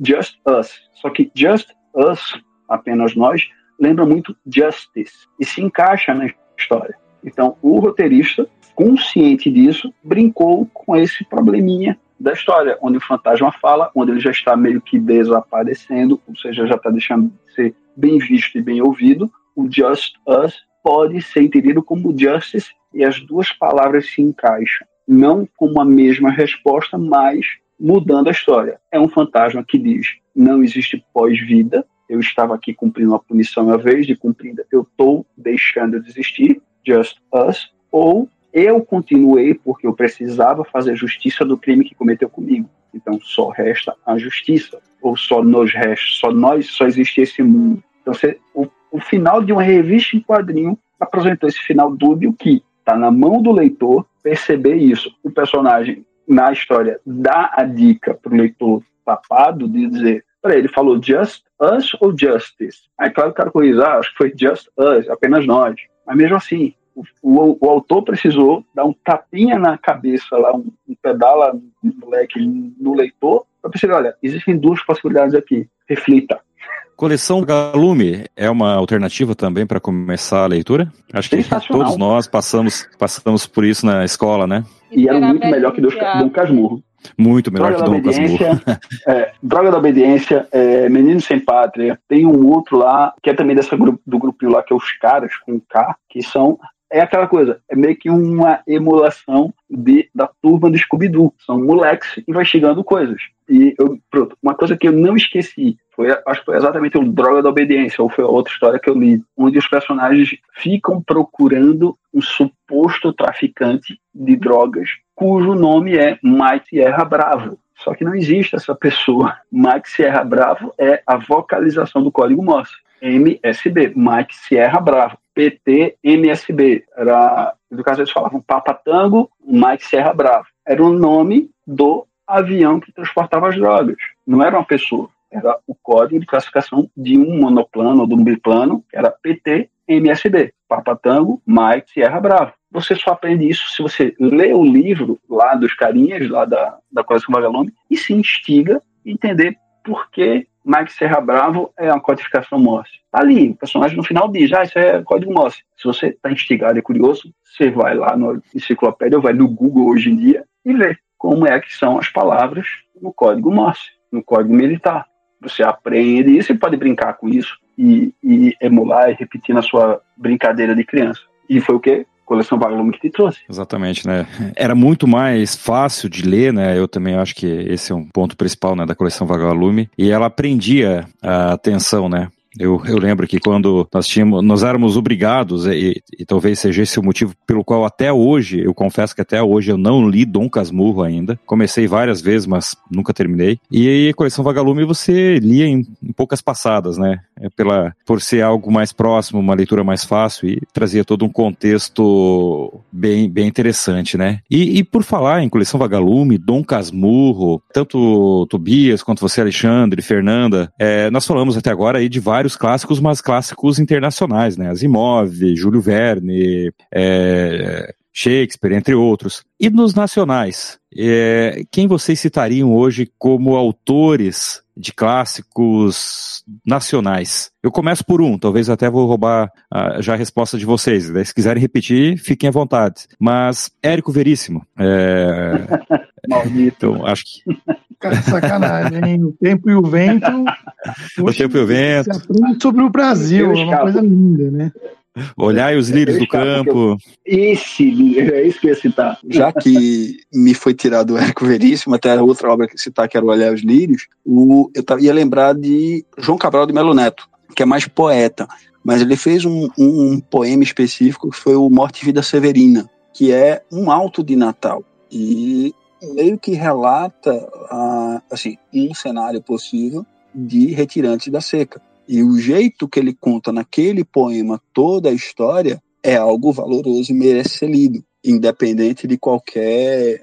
just us. Só que just us, apenas nós, lembra muito justice e se encaixa na história. Então, o roteirista, consciente disso, brincou com esse probleminha da história, onde o fantasma fala, onde ele já está meio que desaparecendo, ou seja, já está deixando de ser bem visto e bem ouvido. O Just Us pode ser entendido como Justice e as duas palavras se encaixam. Não como a mesma resposta, mas mudando a história. É um fantasma que diz: não existe pós-vida, eu estava aqui cumprindo uma punição uma vez de cumprida, eu estou deixando de existir, just us, ou eu continuei porque eu precisava fazer justiça do crime que cometeu comigo. Então só resta a justiça, ou só nos resta, só nós, só existe esse mundo. Então você, o, o final de uma revista em quadrinho apresentou esse final dúbio que está na mão do leitor perceber isso. O personagem na história dá a dica para o leitor tapado de dizer Peraí, ele falou just us ou justice? Aí, claro, o cara corrigiu, ah, acho que foi just us, apenas nós. Mas mesmo assim, o, o, o, autor precisou dar um tapinha na cabeça lá, um, um pedala no moleque, no leitor, para perceber, olha, existem duas possibilidades aqui, reflita. Coleção Galume é uma alternativa também para começar a leitura? Acho que todos nós passamos, passamos por isso na escola, né? E era muito melhor que Dom Casmurro. Muito melhor Droga que Dom Casmurro. é, Droga da Obediência, é, Menino Sem Pátria. Tem um outro lá, que é também dessa grupo, do grupinho lá, que é Os Caras, com K, que são é aquela coisa, é meio que uma emulação de, da turma do Scooby-Doo. São moleques investigando coisas. E eu, pronto, uma coisa que eu não esqueci, foi, acho que foi exatamente o Droga da Obediência, ou foi outra história que eu li, onde os personagens ficam procurando um suposto traficante de drogas, cujo nome é Mike Sierra Bravo. Só que não existe essa pessoa. Mike Sierra Bravo é a vocalização do código Morse. MSB, Mike Sierra Bravo. PT MSB. Era, no caso, eles falavam Papa Tango, Mike Serra Bravo. Era o nome do avião que transportava as drogas. Não era uma pessoa. Era o código de classificação de um monoplano ou de um biplano, que era PT MSB. Papa Tango, Mike Sierra Bravo. Você só aprende isso se você lê o livro lá dos carinhas, lá da, da coleção Vagalume, e se instiga a entender por que Mike Serra Bravo é uma codificação Morse. Tá ali, o personagem no final diz, ah, isso é código Morse. Se você está instigado e curioso, você vai lá no enciclopédia ou vai no Google hoje em dia e vê como é que são as palavras no código Morse, no código militar. Você aprende isso e pode brincar com isso e, e emular e repetir na sua brincadeira de criança. E foi o que coleção Vagalume que te trouxe. Exatamente, né? Era muito mais fácil de ler, né? Eu também acho que esse é um ponto principal, né, da coleção Vagalume. E ela prendia a atenção, né? Eu, eu lembro que quando nós tínhamos, nós éramos obrigados, e, e, talvez seja esse o motivo pelo qual até hoje, eu confesso que até hoje eu não li Dom Casmurro ainda. Comecei várias vezes, mas nunca terminei. E aí coleção Vagalume você lia em, em poucas passadas, né? É pela, por ser algo mais próximo, uma leitura mais fácil e trazia todo um contexto bem, bem interessante, né? E, e por falar em coleção Vagalume, Dom Casmurro, tanto Tobias quanto você, Alexandre, Fernanda, é, nós falamos até agora aí de vários clássicos, mas clássicos internacionais, né? Asimov, Júlio Verne, é, Shakespeare, entre outros. E nos nacionais, é, quem vocês citariam hoje como autores de clássicos nacionais? Eu começo por um, talvez até vou roubar uh, já a resposta de vocês. Né? Se quiserem repetir, fiquem à vontade. Mas Érico Veríssimo. É... Maldito. Então, acho que. Cara, sacanagem, hein? O tempo e o vento. o tempo e o vento. Se aprende sobre o Brasil, é uma coisa linda, né? Olhai os lírios do campo. Esse, é isso que eu ia citar. Já que me foi tirado o Érico Veríssimo, até outra obra que citar, que era o Olhar os Lírios, o, eu ia lembrar de João Cabral de Melo Neto, que é mais poeta. Mas ele fez um, um, um poema específico que foi o Morte e Vida Severina, que é um alto de Natal. E meio que relata assim, um cenário possível de retirantes da seca. E o jeito que ele conta naquele poema toda a história é algo valoroso e merece ser lido, independente de qualquer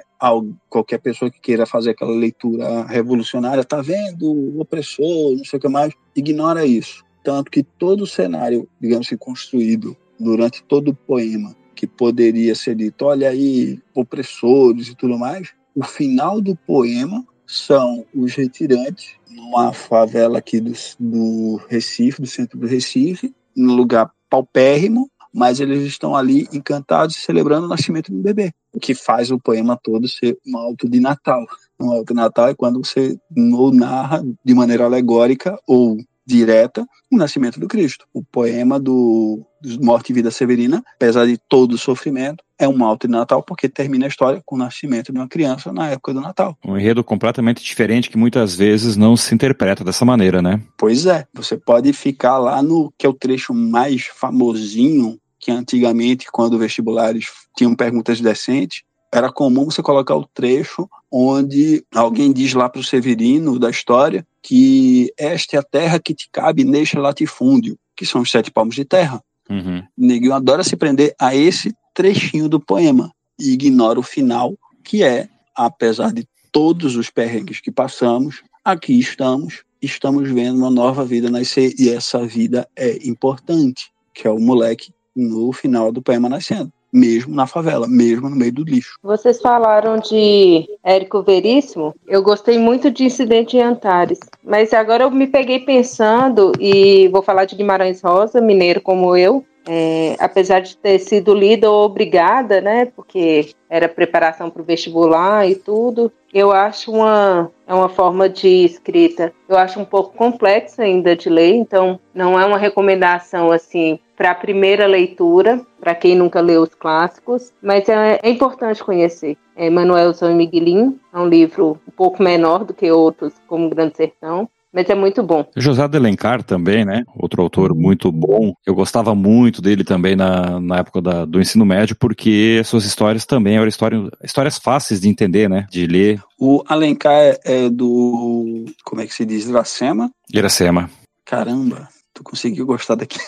qualquer pessoa que queira fazer aquela leitura revolucionária, tá vendo o opressor, não sei o que mais, ignora isso. Tanto que todo o cenário, digamos assim, construído durante todo o poema, que poderia ser dito, olha aí, opressores e tudo mais, o final do poema são os retirantes numa favela aqui do, do Recife, do centro do Recife, num lugar paupérrimo, mas eles estão ali encantados celebrando o nascimento do bebê, o que faz o poema todo ser um alto de Natal. Um alto de Natal é quando você narra de maneira alegórica ou direta o nascimento do Cristo. O poema do, Morte e Vida Severina, apesar de todo o sofrimento, é um alto de Natal porque termina a história com o nascimento de uma criança na época do Natal. Um enredo completamente diferente que muitas vezes não se interpreta dessa maneira, né? Pois é. Você pode ficar lá no que é o trecho mais famosinho que antigamente, quando vestibulares tinham perguntas decentes, era comum você colocar o trecho onde alguém diz lá para o Severino da história que esta é a terra que te cabe neste latifúndio, que são os sete palmos de terra. Uhum. Neguinho adora se prender a esse trechinho do poema e ignora o final, que é, apesar de todos os perrengues que passamos, aqui estamos, estamos vendo uma nova vida nascer e essa vida é importante, que é o moleque no final do poema nascendo mesmo na favela, mesmo no meio do lixo. Vocês falaram de Érico Veríssimo, eu gostei muito de Incidente em Antares, mas agora eu me peguei pensando, e vou falar de Guimarães Rosa, mineiro como eu, é, apesar de ter sido lida ou obrigada, né, porque era preparação para o vestibular e tudo, eu acho uma, é uma forma de escrita, eu acho um pouco complexa ainda de ler, então não é uma recomendação assim para a primeira leitura, para quem nunca leu os clássicos, mas é, é importante conhecer. É Manuel Zão Miguelin, é um livro um pouco menor do que outros, como Grande Sertão, mas é muito bom. José de Alencar também, né? Outro autor muito bom. Eu gostava muito dele também na, na época da, do ensino médio, porque suas histórias também eram histórias, histórias fáceis de entender, né? De ler. O Alencar é do. Como é que se diz? Iracema? Iracema. Caramba, tu conseguiu gostar daqui.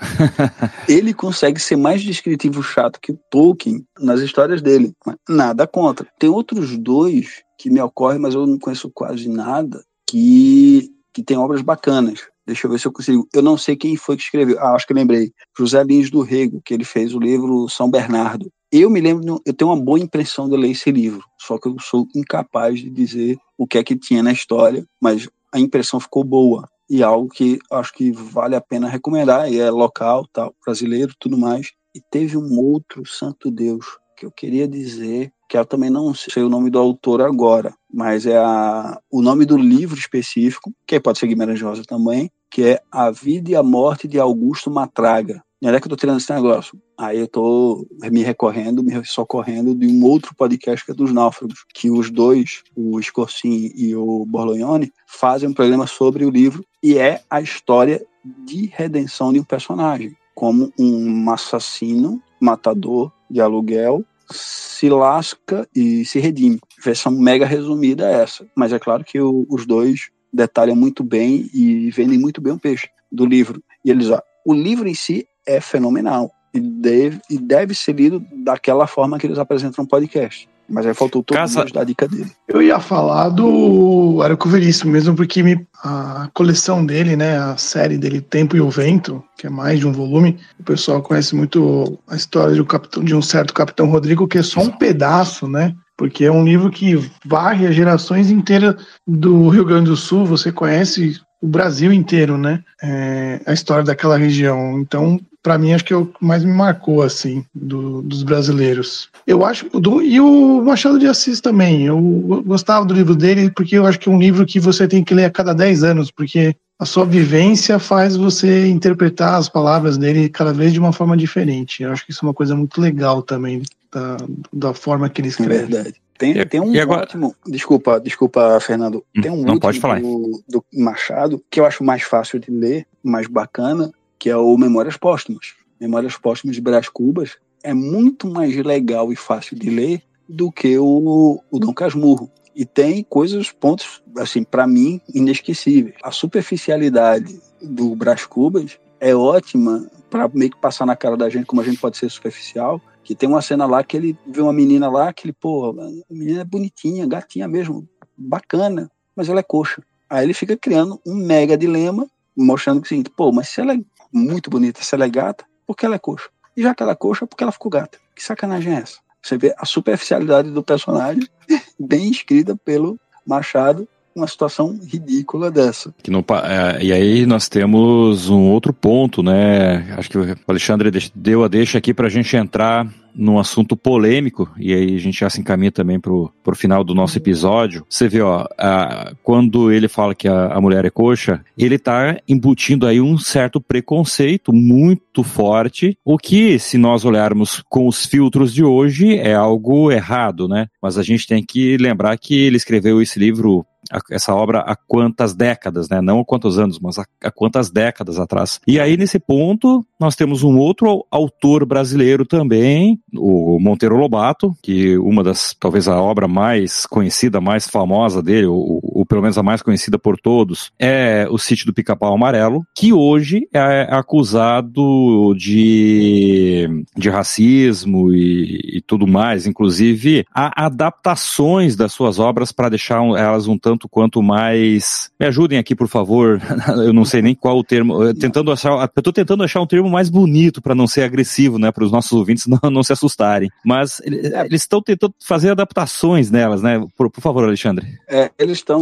ele consegue ser mais descritivo chato que o Tolkien nas histórias dele. Nada contra. Tem outros dois que me ocorrem, mas eu não conheço quase nada, que, que tem obras bacanas. Deixa eu ver se eu consigo. Eu não sei quem foi que escreveu. Ah, acho que lembrei. José Lins do Rego, que ele fez o livro São Bernardo. Eu me lembro, eu tenho uma boa impressão de ler esse livro, só que eu sou incapaz de dizer o que é que tinha na história, mas a impressão ficou boa e algo que acho que vale a pena recomendar, e é local, tal, brasileiro, tudo mais. E teve um outro santo Deus que eu queria dizer, que eu também não sei o nome do autor agora, mas é a, o nome do livro específico, que pode ser Guimarães Rosa também, que é A Vida e a Morte de Augusto Matraga. E é que eu tô tirando esse negócio? Aí eu tô me recorrendo, me socorrendo de um outro podcast que é dos náufragos, que os dois, o Scorsin e o Borlognone, fazem um programa sobre o livro e é a história de redenção de um personagem, como um assassino, matador de aluguel, se lasca e se redime. Versão mega resumida é essa, mas é claro que o, os dois detalham muito bem e vendem muito bem o peixe. do livro. E eles, ó, o livro em si é fenomenal e deve, e deve ser lido daquela forma que eles apresentam no podcast. Mas aí faltou todo Casa- mundo da dica dele. Eu ia falar do Érico Veríssimo mesmo, porque me- a coleção dele, né, a série dele Tempo e o Vento, que é mais de um volume, o pessoal conhece muito a história de um, capitão, de um certo Capitão Rodrigo, que é só um pedaço, né? Porque é um livro que varre as gerações inteiras do Rio Grande do Sul, você conhece o Brasil inteiro, né? É, a história daquela região. Então, para mim, acho que é o que mais me marcou, assim, do- dos brasileiros. Eu acho. do- e o Machado de Assis também. Eu gostava do livro dele, porque eu acho que é um livro que você tem que ler a cada 10 anos, porque a sua vivência faz você interpretar as palavras dele cada vez de uma forma diferente. Eu acho que isso é uma coisa muito legal também, da, da forma que ele É escreve. verdade. Tem, E- tem um agora- ótimo. Desculpa, desculpa, Fernando. Tem um não, último pode falar. Do, do Machado que eu acho mais fácil de ler, mais bacana, que é o Memórias Póstumas. Memórias Póstumas de Brás Cubas é muito mais legal e fácil de ler do que o, o Dom Casmurro. E tem coisas, pontos, assim, para mim, inesquecíveis. A superficialidade do Brás Cubas é ótima para meio que passar na cara da gente como a gente pode ser superficial. Que tem uma cena lá que ele vê uma menina lá que ele, pô, a menina é bonitinha, gatinha mesmo, bacana, mas ela é coxa. Aí ele fica criando um mega dilema, mostrando que seguinte, pô, mas se ela é muito bonita, se ela é gata, por que ela é coxa? E já que ela é coxa, por que ela ficou gata? Que sacanagem é essa? Você vê a superficialidade do personagem bem escrita pelo Machado, uma situação ridícula dessa. Que não é, e aí nós temos um outro ponto, né? Acho que o Alexandre deu a deixa aqui para a gente entrar num assunto polêmico, e aí a gente já se encaminha também pro, pro final do nosso episódio. Você vê, ó, a- quando ele fala que a, a mulher é coxa, ele tá embutindo aí um certo preconceito muito forte, o que, se nós olharmos com os filtros de hoje, é algo errado, né? Mas a gente tem que lembrar que ele escreveu esse livro a- essa obra há quantas décadas, né? Não há quantos anos, mas há, há quantas décadas atrás. E aí, nesse ponto, nós temos um outro au- autor brasileiro também, o Monteiro Lobato, que uma das, talvez a obra mais conhecida, mais famosa dele, ou, ou pelo menos a mais conhecida por todos, é O Sítio do Pica-Pau Amarelo, que hoje é acusado de, de racismo e, e tudo mais, inclusive há adaptações das suas obras para deixar elas um tanto quanto mais. Me ajudem aqui, por favor. Eu não sei nem qual o termo. Eu Tentando achar, eu tô tentando achar um termo mais bonito para não ser agressivo, né, para os nossos ouvintes não, não se assustarem. Mas ele- eles estão tentando fazer adaptações nelas, né? Por, por favor, Alexandre. É, eles estão,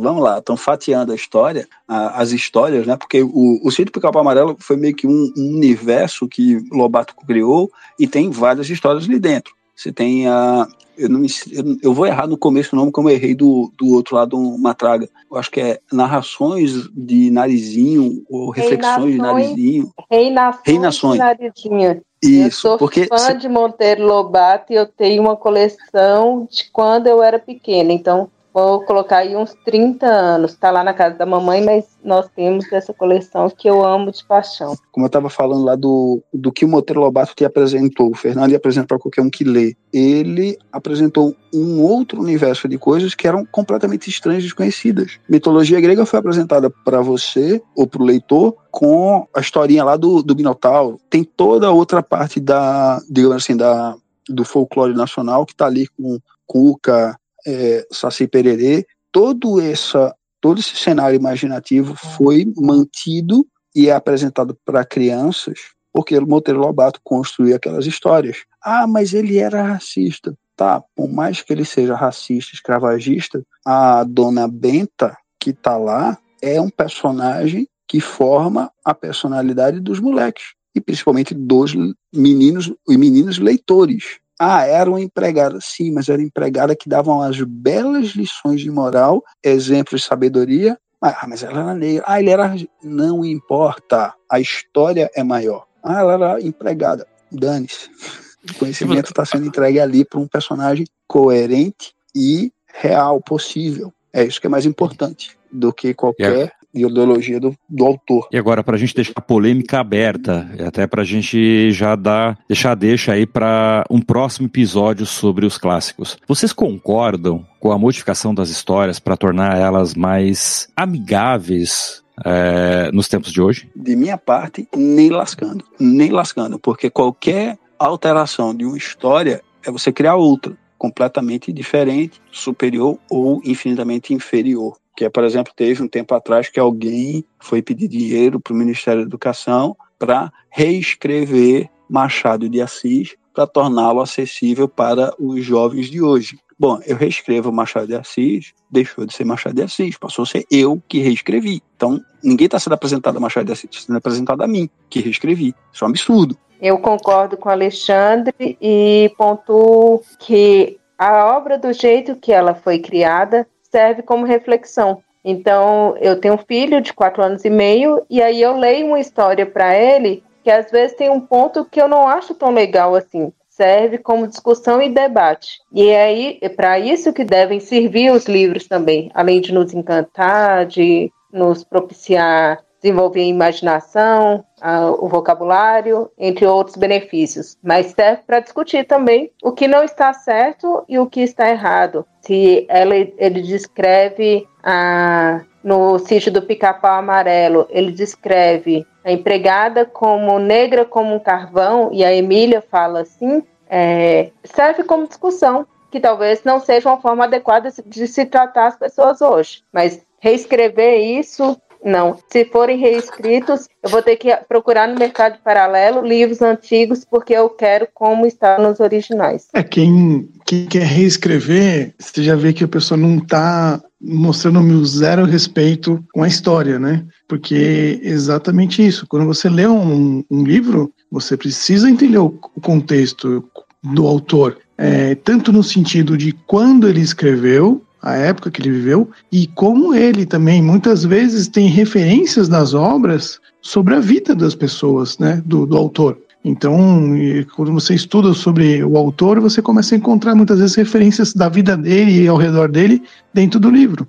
vamos lá, estão fatiando a história, a- as histórias, né? Porque o, o Sítio Pica-Pau Amarelo foi meio que um, um universo que Lobato criou e tem várias histórias ali dentro. Você tem a. Eu, não, me- eu, eu vou errar no começo o nome, como eu errei do, do outro lado, uma traga. Eu acho que é Narrações de Narizinho, ou Reflexões de. Narizinho. Reinações, Reinações. de Narizinho. Isso, eu sou porque. fã de Monteiro Lobato e eu tenho uma coleção de quando eu era pequena. Então, vou colocar aí uns 30 anos. Está lá na casa da mamãe, mas nós temos essa coleção que eu amo de paixão. como eu estava falando lá do, do que o Monteiro Lobato te apresentou, o Fernando ia apresentar para qualquer um que lê. Ele apresentou um outro universo de coisas que eram completamente estranhas e desconhecidas. Mitologia grega foi apresentada para você ou para o leitor com a historinha lá do, do Minotauro. Tem toda a outra parte da, digamos assim, da, do folclore nacional que está ali com Cuca, é, Saci Pererê. Todo essa todo esse cenário imaginativo foi mantido e é apresentado para crianças, porque o Monteiro Lobato construiu aquelas histórias. Ah, mas ele era racista. Tá, por mais que ele seja racista, escravagista, a dona Benta, que tá lá, é um personagem que forma a personalidade dos moleques, e principalmente dos meninos e meninos leitores. Ah, era uma empregada, sim, mas era empregada que dava umas belas lições de moral, exemplos de sabedoria. Ah, mas ela era negra. Ah, ele era. Não importa. A história é maior. Ah, ela era empregada. Dane-se. O conhecimento está sendo entregue ali para um personagem coerente e real, possível. É isso que é mais importante do que qualquer ideologia do, do autor. E agora, para a gente deixar a polêmica aberta, e até para a gente já dar, deixar deixa aí para um próximo episódio sobre os clássicos. Vocês concordam com a modificação das histórias para tornar elas mais amigáveis é, nos tempos de hoje? De minha parte, nem lascando. Nem lascando, porque qualquer alteração de uma história é você criar outra, completamente diferente, superior ou infinitamente inferior. Que é, por exemplo, teve um tempo atrás que alguém foi pedir dinheiro para o Ministério da Educação para reescrever Machado de Assis para torná-lo acessível para os jovens de hoje. Bom, eu reescrevo Machado de Assis, deixou de ser Machado de Assis, passou a ser eu que reescrevi. Então, ninguém está sendo apresentado a Machado de Assis, está sendo apresentado a mim, que reescrevi. Isso é um absurdo. Eu concordo com o Alexandre e pontuo que a obra, do jeito que ela foi criada, serve como reflexão. Então, eu tenho um filho de quatro anos e meio, e aí eu leio uma história para ele que às vezes tem um ponto que eu não acho tão legal assim. Serve como discussão e debate. E é aí é para isso que devem servir os livros também, além de nos encantar, de nos propiciar desenvolver a imaginação, o vocabulário, entre outros benefícios. Mas serve para discutir também o que não está certo e o que está errado. Se ela, ele descreve a, no sítio do Pica-Pau Amarelo, ele descreve a empregada como negra como um carvão, e a Emília fala assim, é, serve como discussão, que talvez não seja uma forma adequada de se tratar as pessoas hoje. Mas reescrever isso não. Se forem reescritos, eu vou ter que procurar no mercado paralelo livros antigos, porque eu quero como está nos originais. É, quem, quem quer reescrever, você já vê que a pessoa não está mostrando zero respeito com a história, né? Porque é exatamente isso. Quando você lê um, um livro, você precisa entender o, o contexto do autor. É, tanto no sentido de quando ele escreveu, a época que ele viveu, e como ele também muitas vezes tem referências nas obras sobre a vida das pessoas, né, do, do autor. Então, quando você estuda sobre o autor, você começa a encontrar muitas vezes referências da vida dele e ao redor dele dentro do livro.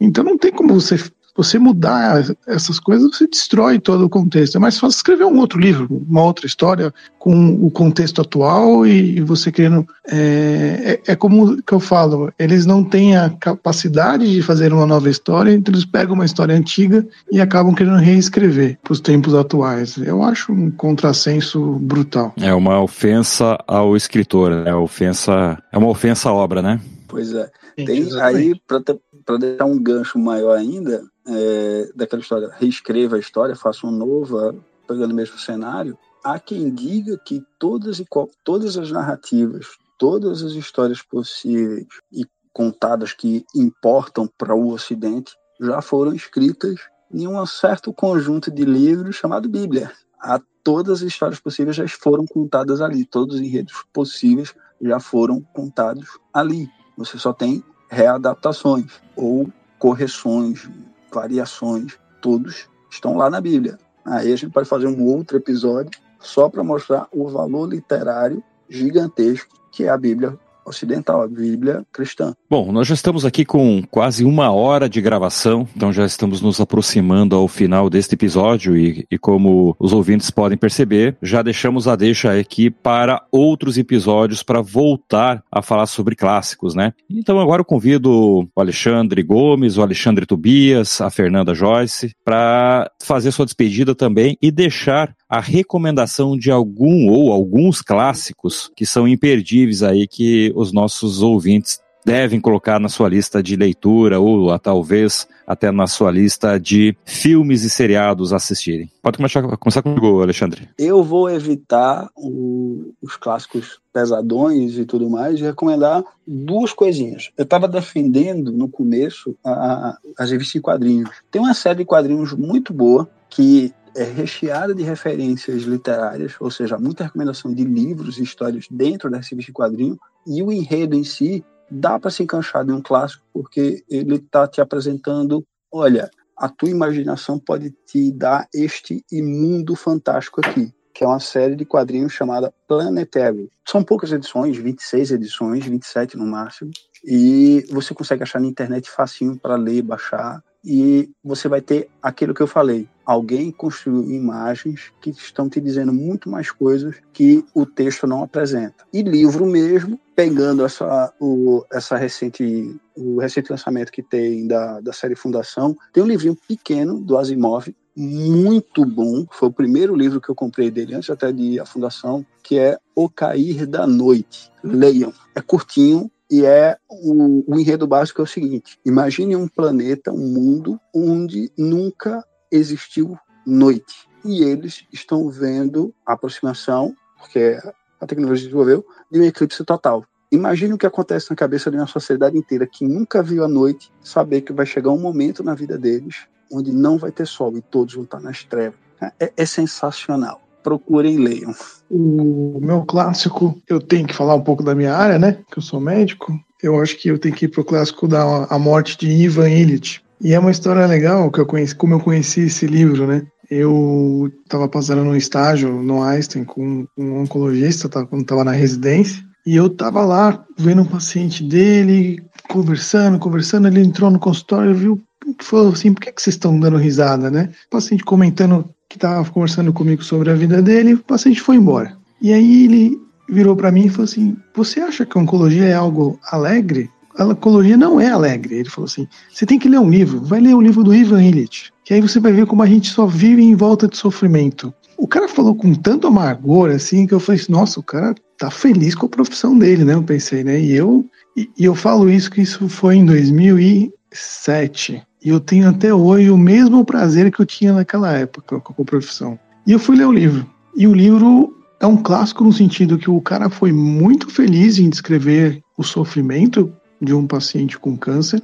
Então, não tem como você você mudar essas coisas, você destrói todo o contexto. É mais fácil escrever um outro livro, uma outra história com o contexto atual e, você querendo. É, é, é, como que eu falo, eles não têm a capacidade de fazer uma nova história, então eles pegam uma história antiga e acabam querendo reescrever para os tempos atuais. Eu acho um contrassenso brutal. É uma ofensa ao escritor, é ofensa, é uma ofensa à obra, né? Pois é. Tem aí, para deixar um gancho maior ainda, é, daquela história, reescreva a história, faça uma nova, pegando o mesmo cenário, há quem diga que todas, e todas as narrativas, todas as histórias possíveis e contadas que importam para o Ocidente já foram escritas em um certo conjunto de livros chamado Bíblia. Há todas as histórias possíveis já foram contadas ali, todos os enredos possíveis já foram contados ali. Você só tem readaptações ou correções, variações, todos estão lá na Bíblia. Aí a gente pode fazer um outro episódio só para mostrar o valor literário gigantesco que é a Bíblia ocidental, a Bíblia cristã. Bom, nós já estamos aqui com quase uma hora de gravação, então já estamos nos aproximando ao final deste episódio e, e como os ouvintes podem perceber, já deixamos a deixa aqui para outros episódios para voltar a falar sobre clássicos, né? Então agora eu convido o Alexandre Gomes, o Alexandre Tobias, a Fernanda Joyce para fazer sua despedida também e deixar a recomendação de algum ou alguns clássicos que são imperdíveis aí que os nossos ouvintes devem colocar na sua lista de leitura ou talvez até na sua lista de filmes e seriados assistirem. Pode começar, começar comigo, Alexandre. Eu vou evitar o, os clássicos pesadões e tudo mais e recomendar duas coisinhas. Eu estava defendendo no começo a, a, as revistas em quadrinhos. Tem uma série de quadrinhos muito boa que é recheada de referências literárias, ou seja, muita recomendação de livros e histórias dentro da revista de quadrinho, e o enredo em si dá para se encaixar de um clássico, porque ele está te apresentando, olha, a tua imaginação pode te dar este mundo fantástico aqui, que é uma série de quadrinhos chamada Planetary. São poucas edições, 26 edições, 27 no máximo, e você consegue achar na internet facinho para ler, baixar, e você vai ter aquilo que eu falei. Alguém construiu imagens que estão te dizendo muito mais coisas que o texto não apresenta. E livro mesmo, pegando essa, o, essa recente, o recente lançamento que tem da, da série Fundação, tem um livrinho pequeno do Asimov, muito bom. Foi o primeiro livro que eu comprei dele, antes até de à Fundação, que é O Cair da Noite. Leiam. É curtinho, e é o, o enredo básico é o seguinte: imagine um planeta, um mundo onde nunca existiu noite. E eles estão vendo a aproximação, porque a tecnologia desenvolveu, de um eclipse total. Imagine o que acontece na cabeça de uma sociedade inteira que nunca viu a noite, saber que vai chegar um momento na vida deles onde não vai ter sol e todos vão estar nas trevas. É, é sensacional procurem e leiam. O meu clássico, eu tenho que falar um pouco da minha área, né? Que eu sou médico. Eu acho que eu tenho que ir pro clássico da A Morte de Ivan Illich. E é uma história legal, que eu conheci, como eu conheci esse livro, né? Eu estava passando no estágio no Einstein com um oncologista, tá, quando estava na residência, e eu estava lá vendo um paciente dele, conversando, conversando. Ele entrou no consultório viu, falou assim: por que, que vocês estão dando risada, né? O paciente comentando que estava conversando comigo sobre a vida dele, o paciente foi embora. E aí ele virou para mim e falou assim: Você acha que a oncologia é algo alegre? A oncologia não é alegre. Ele falou assim: Você tem que ler um livro, vai ler o livro do Ivan Illich, que aí você vai ver como a gente só vive em volta de sofrimento. O cara falou com tanto amargor assim que eu falei: Nossa, o cara tá feliz com a profissão dele, né? Eu pensei, né? E eu, e, e eu falo isso que isso foi em 2007. E eu tenho até hoje o mesmo prazer que eu tinha naquela época com a profissão. E eu fui ler o livro. E o livro é um clássico no sentido que o cara foi muito feliz em descrever o sofrimento de um paciente com câncer.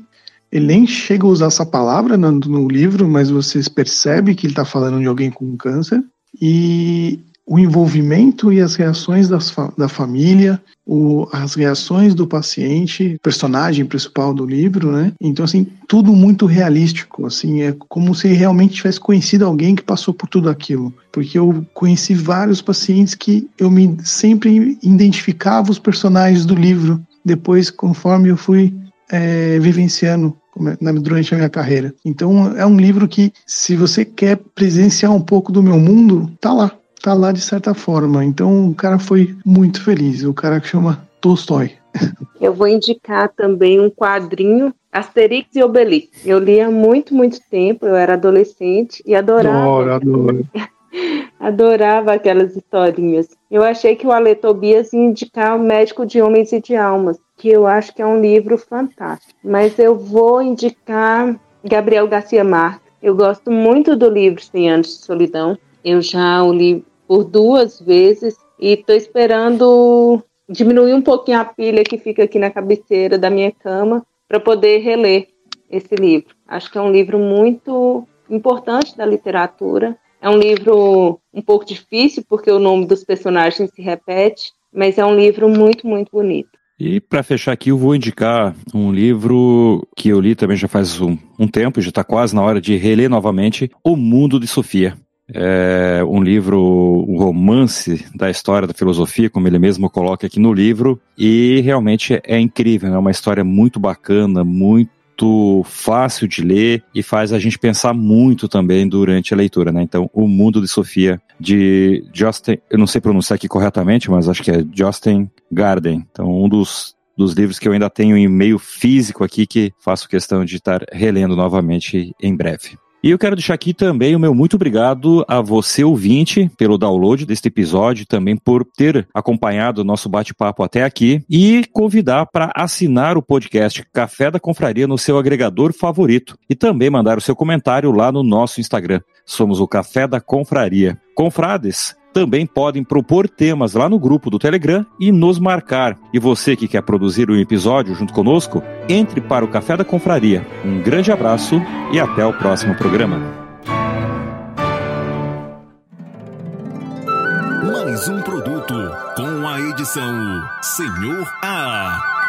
Ele nem chega a usar essa palavra no, no livro, mas vocês percebem que ele está falando de alguém com câncer. E o envolvimento e as reações das, da família, o, as reações do paciente, personagem principal do livro, né? Então, assim, tudo muito realístico, assim, é como se realmente tivesse conhecido alguém que passou por tudo aquilo. Porque eu conheci vários pacientes que eu me sempre identificava os personagens do livro. Depois, conforme eu fui é, vivenciando é, durante a minha carreira. Então, é um livro que, se você quer presenciar um pouco do meu mundo, tá lá tá lá de certa forma. Então o cara foi muito feliz. O cara que chama Tolstói. Eu vou indicar também um quadrinho Asterix e Obelix. Eu li há muito, muito tempo, eu era adolescente e adorava. Adoro, adoro. adorava aquelas historinhas. Eu achei que o Ale Tobias ia indicar o Médico de Homens e de Almas, que eu acho que é um livro fantástico. Mas eu vou indicar Gabriel Garcia Marques. Eu gosto muito do livro Cem Anos de Solidão. Eu já o li por duas vezes e estou esperando diminuir um pouquinho a pilha que fica aqui na cabeceira da minha cama para poder reler esse livro. Acho que é um livro muito importante da literatura. É um livro um pouco difícil porque o nome dos personagens se repete, mas é um livro muito, muito bonito. E para fechar aqui, eu vou indicar um livro que eu li também já faz um, um tempo, já está quase na hora de reler novamente, O Mundo de Sofia. É um livro, um romance da história da filosofia, como ele mesmo coloca aqui no livro, e realmente é incrível, é uma história muito bacana, muito fácil de ler e faz a gente pensar muito também durante a leitura, né? Então, O Mundo de Sofia, de Justin, eu não sei pronunciar aqui corretamente, mas acho que é Justin Garden. Então, um dos dos livros que eu ainda tenho em meio físico aqui que faço questão de estar relendo novamente em breve. E eu quero deixar aqui também o meu muito obrigado a você, ouvinte, pelo download deste episódio, também por ter acompanhado o nosso bate-papo até aqui e convidar para assinar o podcast Café da Confraria no seu agregador favorito e também mandar o seu comentário lá no nosso Instagram. Somos o Café da Confraria. Confrades, também podem propor temas lá no grupo do Telegram e nos marcar. E você que quer produzir um episódio junto conosco, entre para o Café da Confraria. Um grande abraço e até o próximo programa. Mais um produto com a edição Senhor A.